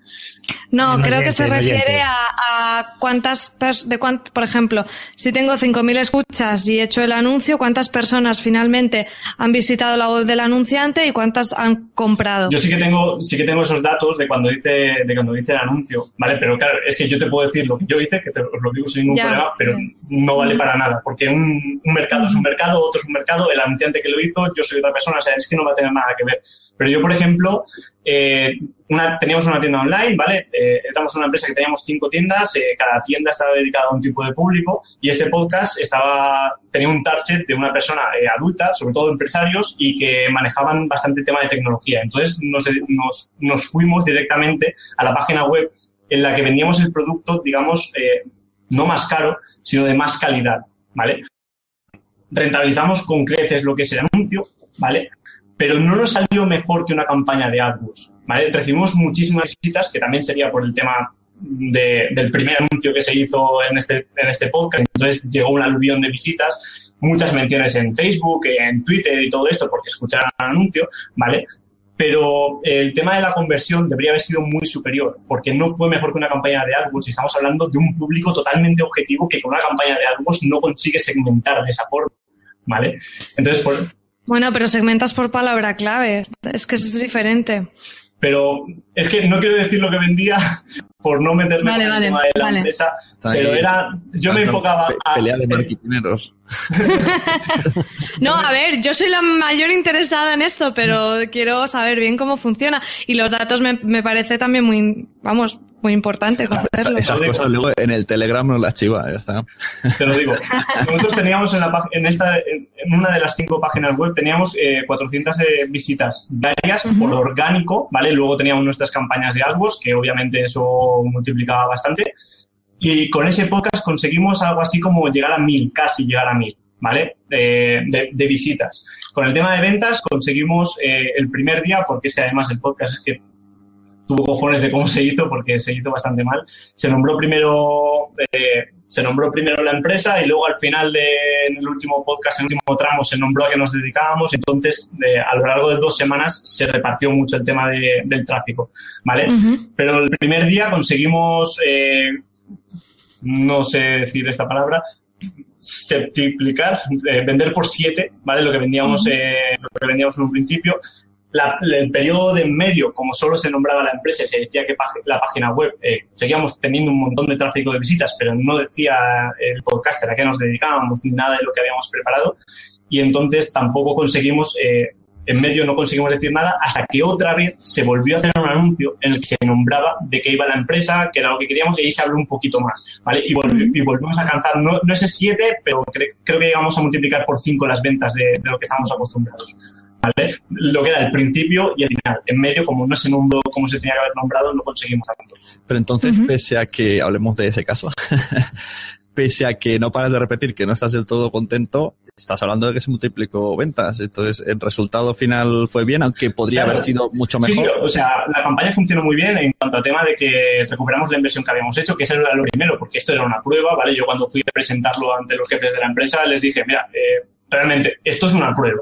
No, creo que se refiere a, cuántas, de cuánto, por ejemplo, si tengo 5.000 escuchas y he hecho el anuncio, cuántas personas finalmente han visitado la web del anunciante y cuántas han comprado. Yo sí que tengo, sí que tengo esos datos de cuando hice, de cuando hice el anuncio, ¿vale? Pero claro, es que yo te puedo decir lo que yo hice, que te, os lo digo sin ningún problema, pero no vale para nada, porque un, un mercado es un mercado, otro es un mercado, el anunciante que lo hizo, yo soy otra persona, o sea, es que no va a tener nada que ver. Pero yo, por ejemplo, eh, una, teníamos una tienda online, ¿vale? Eh, éramos una empresa que teníamos cinco tiendas, eh, cada tienda estaba dedicada a un tipo de público y este podcast estaba tenía un target de una persona eh, adulta, sobre todo empresarios, y que manejaban bastante tema de tecnología. Entonces nos, fuimos directamente a la página web en la que vendíamos el producto, digamos, no más caro, sino de más calidad, ¿vale? Rentabilizamos con creces lo que es el anuncio, ¿vale? Pero no nos salió mejor que una campaña de AdWords, Recibimos muchísimas visitas, que también sería por el tema de- del primer anuncio que se hizo en este, en este podcast. Entonces llegó un aluvión de visitas, muchas menciones en Facebook, en Twitter y todo esto porque escucharon el anuncio, ¿vale? Pero el tema de la conversión debería haber sido muy superior, porque no fue mejor que una campaña de AdWords. Estamos hablando de un público totalmente objetivo que con una campaña de AdWords no consigue segmentar de esa forma, ¿vale? Entonces, Bueno, pero segmentas por palabra clave. Es que es diferente. Pero es que no quiero decir lo que vendía por no meterme Vale, en el vale, tema de la vale. empresa, Está pero ahí. era, yo me enfocaba pe- a... Pelea de marketineros. No, a ver, yo soy la mayor interesada en esto, pero quiero saber bien cómo funciona. Y los datos me, me parece también muy, vamos, muy importante Esa- conocerlos. esas cosas luego en el Telegram nos las chiva, ya está. Te lo digo. Nosotros teníamos en, la, en, esta, en una de las cinco páginas web, teníamos eh, 400 eh, visitas diarias por orgánico, ¿vale? Luego teníamos nuestras campañas de AdWords, que obviamente eso multiplicaba bastante. Y con ese podcast conseguimos algo así como llegar a mil, casi llegar a mil, ¿vale? De, de- de visitas. Con el tema de ventas conseguimos eh, el primer día, porque es que además el podcast es que tuvo cojones de cómo se hizo, porque se hizo bastante mal. Se nombró primero, eh, se nombró primero la empresa y luego al final de, en el último podcast, en el último tramo, se nombró a qué nos dedicábamos. Entonces, eh, a lo largo de dos semanas se repartió mucho el tema de- del tráfico, ¿vale? Pero el primer día conseguimos, eh, no sé decir esta palabra, septiplicar, eh, vender por siete, ¿vale? Lo que vendíamos, eh, lo que vendíamos en un principio. La- el periodo de en medio, como solo se nombraba la empresa y se decía que la página web, eh, seguíamos teniendo un montón de tráfico de visitas, pero no decía el podcaster a qué nos dedicábamos ni nada de lo que habíamos preparado. Y entonces tampoco conseguimos, eh, en medio no conseguimos decir nada, hasta que otra vez se volvió a hacer un anuncio en el que se nombraba de qué iba la empresa, que era lo que queríamos, y ahí se habló un poquito más, ¿vale? Y, volvi- y volvimos a alcanzar, no, no ese 7, pero cre- creo que llegamos a multiplicar por 5 las ventas de, de lo que estábamos acostumbrados. ¿Vale? Lo que era el principio y el final. En medio, como no se nombró como se tenía que haber nombrado, no conseguimos tanto. Pero entonces, pese a que hablemos de ese caso, pese a que no paras de repetir que no estás del todo contento, estás hablando de que se multiplicó ventas. Entonces, el resultado final fue bien, aunque podría Claro. haber sido mucho Sí, mejor. sí, o sea, la campaña funcionó muy bien en cuanto al tema de que recuperamos la inversión que habíamos hecho, que eso era lo primero, porque esto era una prueba, ¿vale? Yo cuando fui a presentarlo ante los jefes de la empresa les dije, mira, eh, realmente, esto es una prueba.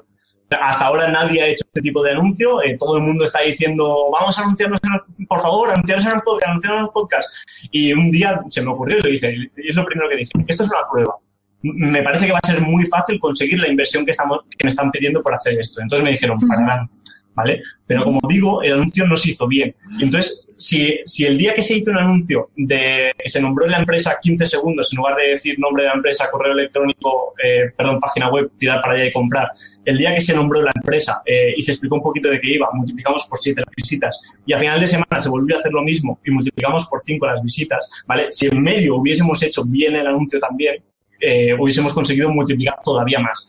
Hasta ahora nadie ha hecho este tipo de anuncio, eh, todo el mundo está diciendo, vamos a anunciarnos, en los- por favor, anunciarnos en los podcasts, anunciarnos en los podcasts. Y un día se me ocurrió y lo hice, y es lo primero que dije, esto es una prueba. Me parece que va a ser muy fácil conseguir la inversión que, estamos, que me están pidiendo por hacer esto. Entonces me dijeron, para adelante. ¿Vale? Pero como digo, el anuncio no se hizo bien. Entonces, si, si el día que se hizo un anuncio de que se nombró la empresa 15 segundos, en lugar de decir nombre de la empresa, correo electrónico, eh, perdón, página web, tirar para allá y comprar, el día que se nombró la empresa eh, y se explicó un poquito de qué iba, multiplicamos por 7 las visitas y a final de semana se volvió a hacer lo mismo y multiplicamos por 5 las visitas, ¿vale? Si en medio hubiésemos hecho bien el anuncio también, eh, hubiésemos conseguido multiplicar todavía más.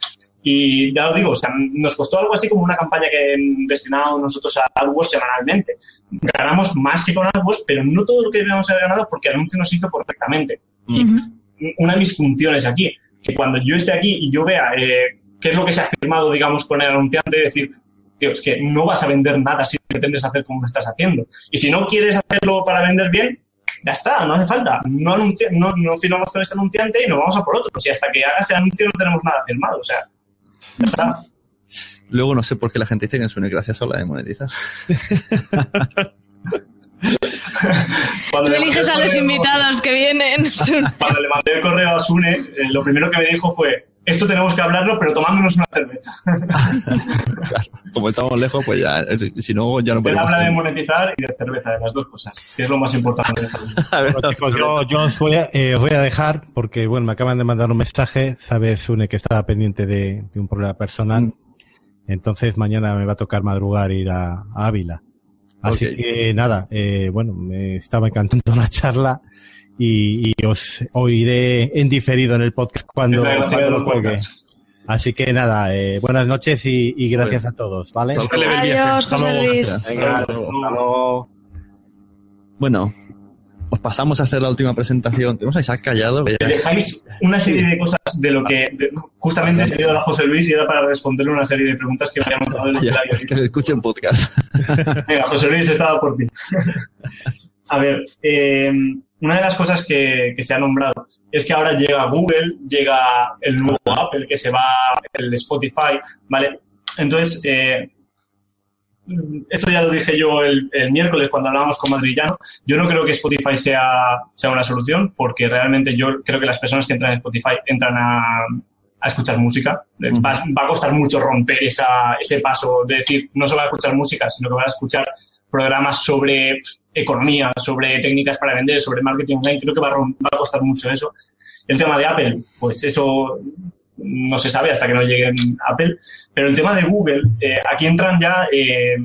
Y ya lo digo, o sea, nos costó algo así como una campaña que destinábamos nosotros a AdWords semanalmente. Ganamos más que con AdWords, pero no todo lo que debíamos haber ganado porque el anuncio nos hizo perfectamente. Y una de mis funciones aquí, que cuando yo esté aquí y yo vea eh, qué es lo que se ha firmado, digamos, con el anunciante, decir, tío, es que no vas a vender nada si pretendes hacer como lo estás haciendo. Y si no quieres hacerlo para vender bien, ya está, no hace falta. No, no, no firmamos con este anunciante y nos vamos a por otro. Y hasta que hagas el anuncio no tenemos nada firmado. O sea. Luego no sé por qué la gente dice que en su gracia sola de monetizar. Cuando Tú eliges el a los correo- invitados que vienen. Cuando le mandé el correo a Sune, eh, lo primero que me dijo fue, esto tenemos que hablarlo, pero tomándonos una cerveza. Como estamos lejos, pues ya, si no, ya no Él podemos. habla de monetizar y de cerveza, de las dos cosas, que es lo más importante. Bueno, chicos, yo, yo os, voy a, eh, os voy a dejar porque, bueno, me acaban de mandar un mensaje. Sabe Sune que estaba pendiente de, de un problema personal. Entonces mañana me va a tocar madrugar e ir a, a Ávila Así que nada, eh, bueno, me estaba encantando la charla y, y os oiré en diferido en el podcast cuando, la lo cuelgue. Así que nada, eh, buenas noches y, y gracias a todos, ¿vale? Adiós, José Luis. Venga, hasta luego. Bueno, os pasamos a hacer la última presentación. Tenemos a Isaac callado. ya- dejáis una serie de cosas de lo que de- justamente he salido a José Luis y era para responderle una serie de preguntas que me habían mandado de lo que Ya, le había es que se escuche en podcast. Venga, José Luis, estaba por ti. A ver, eh, una de las cosas que, que se ha nombrado es que ahora llega Google, llega el nuevo Apple, que se va el Spotify, ¿vale? Entonces, eh, esto ya lo dije yo el, el miércoles cuando hablábamos con Madrillano. Yo no creo que Spotify sea, sea una solución, porque realmente yo creo que las personas que entran en Spotify entran a, a escuchar música. Va, va a costar mucho romper esa, ese paso de decir, no solo a escuchar música, sino que van a escuchar programas sobre economía, sobre técnicas para vender, sobre marketing online. Creo que va a, rom- va a costar mucho eso. El tema de Apple, pues eso no se sabe hasta que no llegue en Apple. Pero el tema de Google, eh, aquí entran ya eh,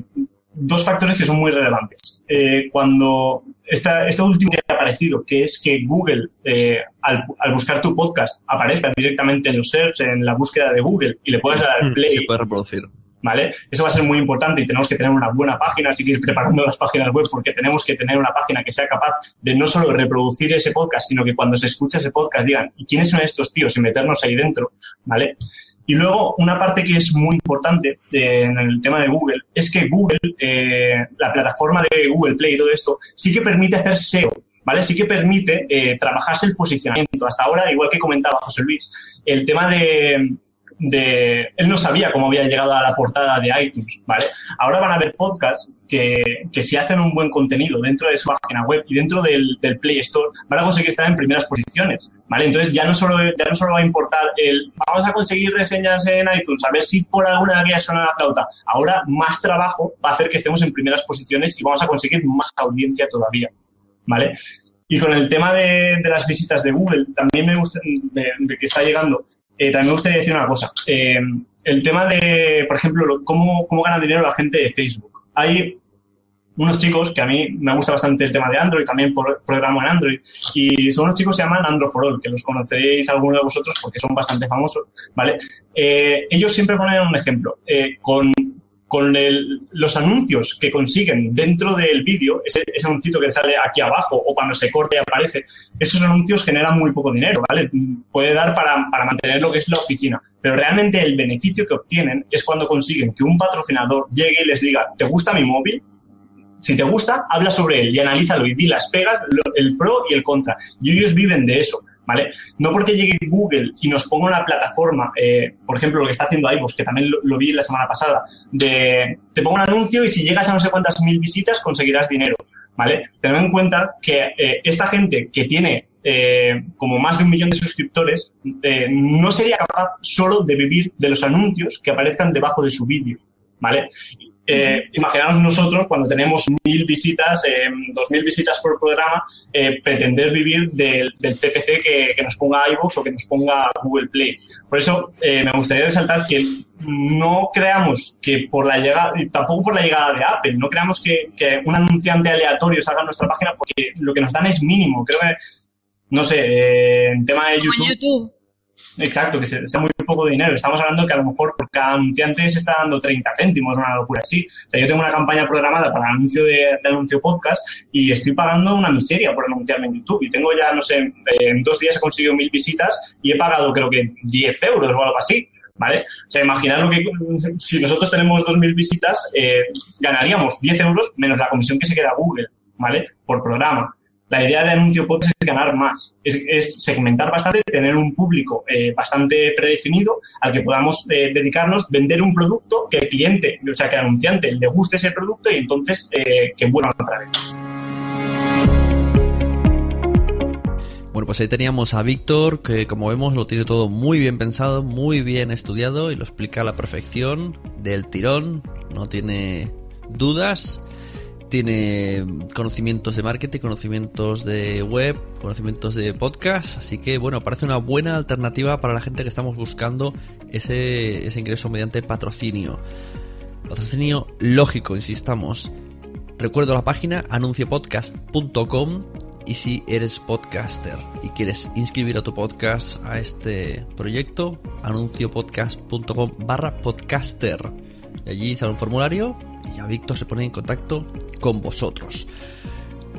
dos factores que son muy relevantes. Eh, cuando esta, este último que ha aparecido, que es que Google, eh, al, al buscar tu podcast, aparezca directamente en los search, en la búsqueda de Google, y le puedes dar al play Se puede reproducir. ¿Vale? Eso va a ser muy importante y tenemos que tener una buena página, así que ir preparando las páginas web porque tenemos que tener una página que sea capaz de no solo reproducir ese podcast, sino que cuando se escucha ese podcast digan, ¿y quiénes son estos tíos? Y meternos ahí dentro, ¿vale? Y luego, una parte que es muy importante eh, en el tema de Google es que Google, eh, la plataforma de Google Play y todo esto, sí que permite hacer SEO, ¿vale? Sí que permite eh, trabajarse el posicionamiento. Hasta ahora, igual que comentaba José Luis, el tema de, de... Él no sabía cómo había llegado a la portada de iTunes, ¿vale? Ahora van a haber podcasts que, que si hacen un buen contenido dentro de su página web y dentro del, Play Store, van a conseguir estar en primeras posiciones, ¿vale? Entonces ya no solo, ya no solo va a importar el vamos a conseguir reseñas en iTunes, a ver si por alguna vía suena la flauta. Ahora más trabajo va a hacer que estemos en primeras posiciones y vamos a conseguir más audiencia todavía, ¿vale? Y con el tema de, de las visitas de Google, también me gusta, de, de que está llegando, eh, también me gustaría decir una cosa. Eh, el tema de, por ejemplo, lo- cómo, cómo gana dinero la gente de Facebook. Hay unos chicos que a mí me gusta bastante el tema de Android, también programo en Android, y son unos chicos que se llaman Android for All, que los conoceréis algunos de vosotros porque son bastante famosos, ¿vale? Eh, ellos siempre ponen un ejemplo. Con con el- los anuncios que consiguen dentro del vídeo, ese, ese que sale aquí abajo o cuando se corta y aparece, esos anuncios generan muy poco dinero, ¿vale? Puede dar para, para mantener lo que es la oficina, pero realmente el beneficio que obtienen es cuando consiguen que un patrocinador llegue y les diga, ¿te gusta mi móvil? Si te gusta, habla sobre él y analízalo y di las pegas, lo- el pro y el contra. Y ellos viven de eso, ¿vale? No porque llegue Google y nos ponga una plataforma, eh, por ejemplo, lo que está haciendo iVoox, que también lo, vi la semana pasada, de te pongo un anuncio y si llegas a no sé cuántas mil visitas conseguirás dinero, ¿vale? Tened en cuenta que eh, esta gente que tiene eh, como más de un millón de suscriptores no sería capaz solo de vivir de los anuncios que aparezcan debajo de su vídeo, ¿vale? Eh, imaginaos nosotros cuando tenemos mil visitas, eh, dos mil visitas por programa, eh, pretender vivir del, del CPC que, que nos ponga iVoox o que nos ponga Google Play. Por eso eh, me gustaría resaltar que no creamos que por la llegada, tampoco por la llegada de Apple, no creamos que, que un anunciante aleatorio salga en nuestra página porque lo que nos dan es mínimo. Creo que, no sé, eh, en tema de en YouTube. Exacto, que se sea muy poco dinero. Estamos hablando que a lo mejor por cada anunciante se está dando 30 céntimos, una locura así. O yo tengo una campaña programada para anuncio de, de anuncio podcast y estoy pagando una miseria por anunciarme en YouTube. Y tengo ya, no sé, eh, en dos días he conseguido mil visitas y he pagado creo que 10 euros o algo así. ¿Vale? O sea, imaginar lo que si nosotros tenemos 2.000 visitas, eh, ganaríamos 10 euros menos la comisión que se queda Google, ¿vale? Por programa. La idea de anuncio podcast es ganar más, es, segmentar bastante, tener un público eh, bastante predefinido al que podamos eh, dedicarnos, vender un producto que el cliente, o sea, que el anunciante le guste ese producto y entonces eh, que vuelvan otra vez. Bueno, pues ahí teníamos a Víctor, que como vemos lo tiene todo muy bien pensado, muy bien estudiado y lo explica a la perfección, del tirón, no tiene dudas, tiene conocimientos de marketing, conocimientos de web, conocimientos de podcast, así que bueno, parece una buena alternativa para la gente que estamos buscando ese, ese ingreso mediante patrocinio. Patrocinio lógico, insistamos. Recuerdo la página anunciopodcast.com y si eres podcaster y quieres inscribir a tu podcast a este proyecto, anunciopodcast.com barra podcaster. Y allí sale un formulario ya Víctor se pone en contacto con vosotros.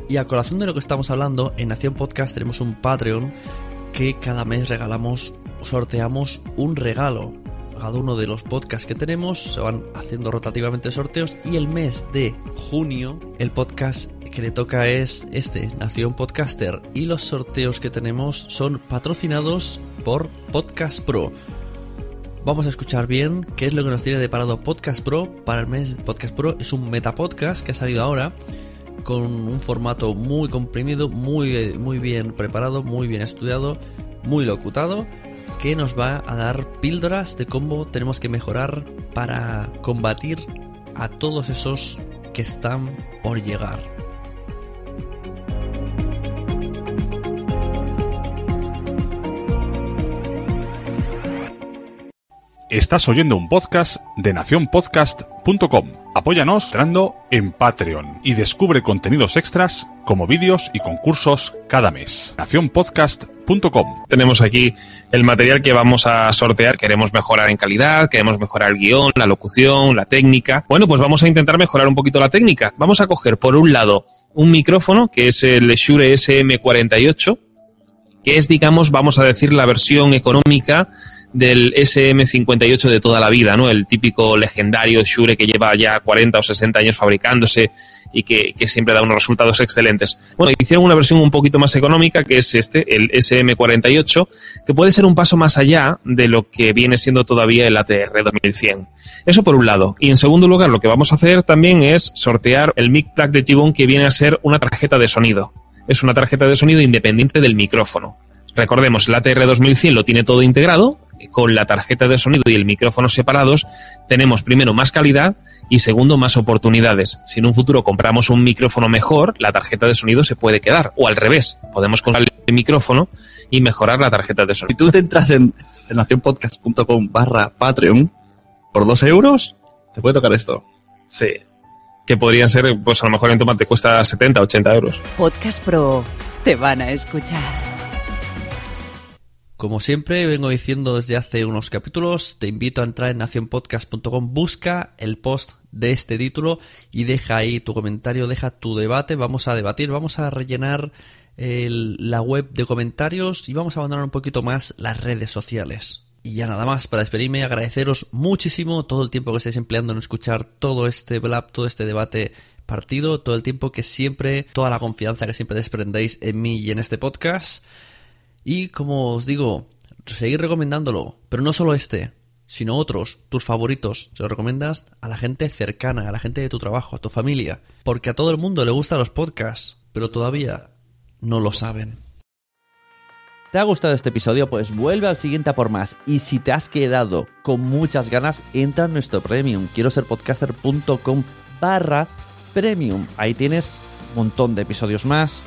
Y a colación de lo que estamos hablando, en Nación Podcast tenemos un Patreon que cada mes regalamos, sorteamos un regalo. Cada uno de los podcasts que tenemos se van haciendo rotativamente sorteos y el mes de junio el podcast que le toca es este, Nación Podcaster, y los sorteos que tenemos son patrocinados por Podcast Pro. Vamos a escuchar bien qué es lo que nos tiene deparado Podcast Pro para el mes Podcast Pro. Es un metapodcast que ha salido ahora con un formato muy comprimido, muy, muy bien preparado, muy bien estudiado, muy locutado, que nos va a dar píldoras de cómo tenemos que mejorar para combatir a todos esos que están por llegar. Estás oyendo un podcast de nacionpodcast.com. Apóyanos entrando en Patreon y descubre contenidos extras como vídeos y concursos cada mes. nacionpodcast.com. Tenemos aquí el material que vamos a sortear. Queremos mejorar en calidad, queremos mejorar el guion, la locución, la técnica. Bueno, pues vamos a intentar mejorar un poquito la técnica. Vamos a coger por un lado un micrófono que es el Shure SM48, que es, digamos, vamos a decir, la versión económica del SM58 de toda la vida, ¿no? El típico legendario Shure que lleva ya 40 o 60 años fabricándose y que, siempre da unos resultados excelentes. Bueno, hicieron una versión un poquito más económica que es este, el SM48, que puede ser un paso más allá de lo que viene siendo todavía el ATR 2100. Eso por un lado. Y en segundo lugar, lo que vamos a hacer también es sortear el mic plug de Tibon que viene a ser una tarjeta de sonido. Es una tarjeta de sonido independiente del micrófono. Recordemos, el ATR 2100 lo tiene todo integrado, con la tarjeta de sonido y el micrófono separados, tenemos primero más calidad y segundo más oportunidades. Si en un futuro compramos un micrófono mejor, la tarjeta de sonido se puede quedar. O al revés, podemos comprar el micrófono y mejorar la tarjeta de sonido. Si tú te entras en, en nacionpodcast.com barra Patreon, por dos euros, te puede tocar esto. Sí. Que podrían ser, pues a lo mejor en tomate cuesta 70, 80 euros. Podcast Pro. Te van a escuchar. Como siempre vengo diciendo desde hace unos capítulos, te invito a entrar en nacionpodcast.com, busca el post de este título y deja ahí tu comentario, deja tu debate, vamos a debatir, vamos a rellenar el, la web de comentarios y vamos a abandonar un poquito más las redes sociales. Y ya nada más, para despedirme, agradeceros muchísimo todo el tiempo que estáis empleando en escuchar todo este blab, todo este debate partido, todo el tiempo que siempre, toda la confianza que siempre desprendéis en mí y en este podcast. Y como os digo, seguir recomendándolo, pero no solo este, sino otros, tus favoritos. Se los recomiendas a la gente cercana, a la gente de tu trabajo, a tu familia. Porque a todo el mundo le gustan los podcasts, pero todavía no lo saben. ¿Te ha gustado este episodio? Pues vuelve al siguiente a por más. Y si te has quedado con muchas ganas, entra en nuestro premium. Quiero ser podcaster.com barra premium. Ahí tienes un montón de episodios más,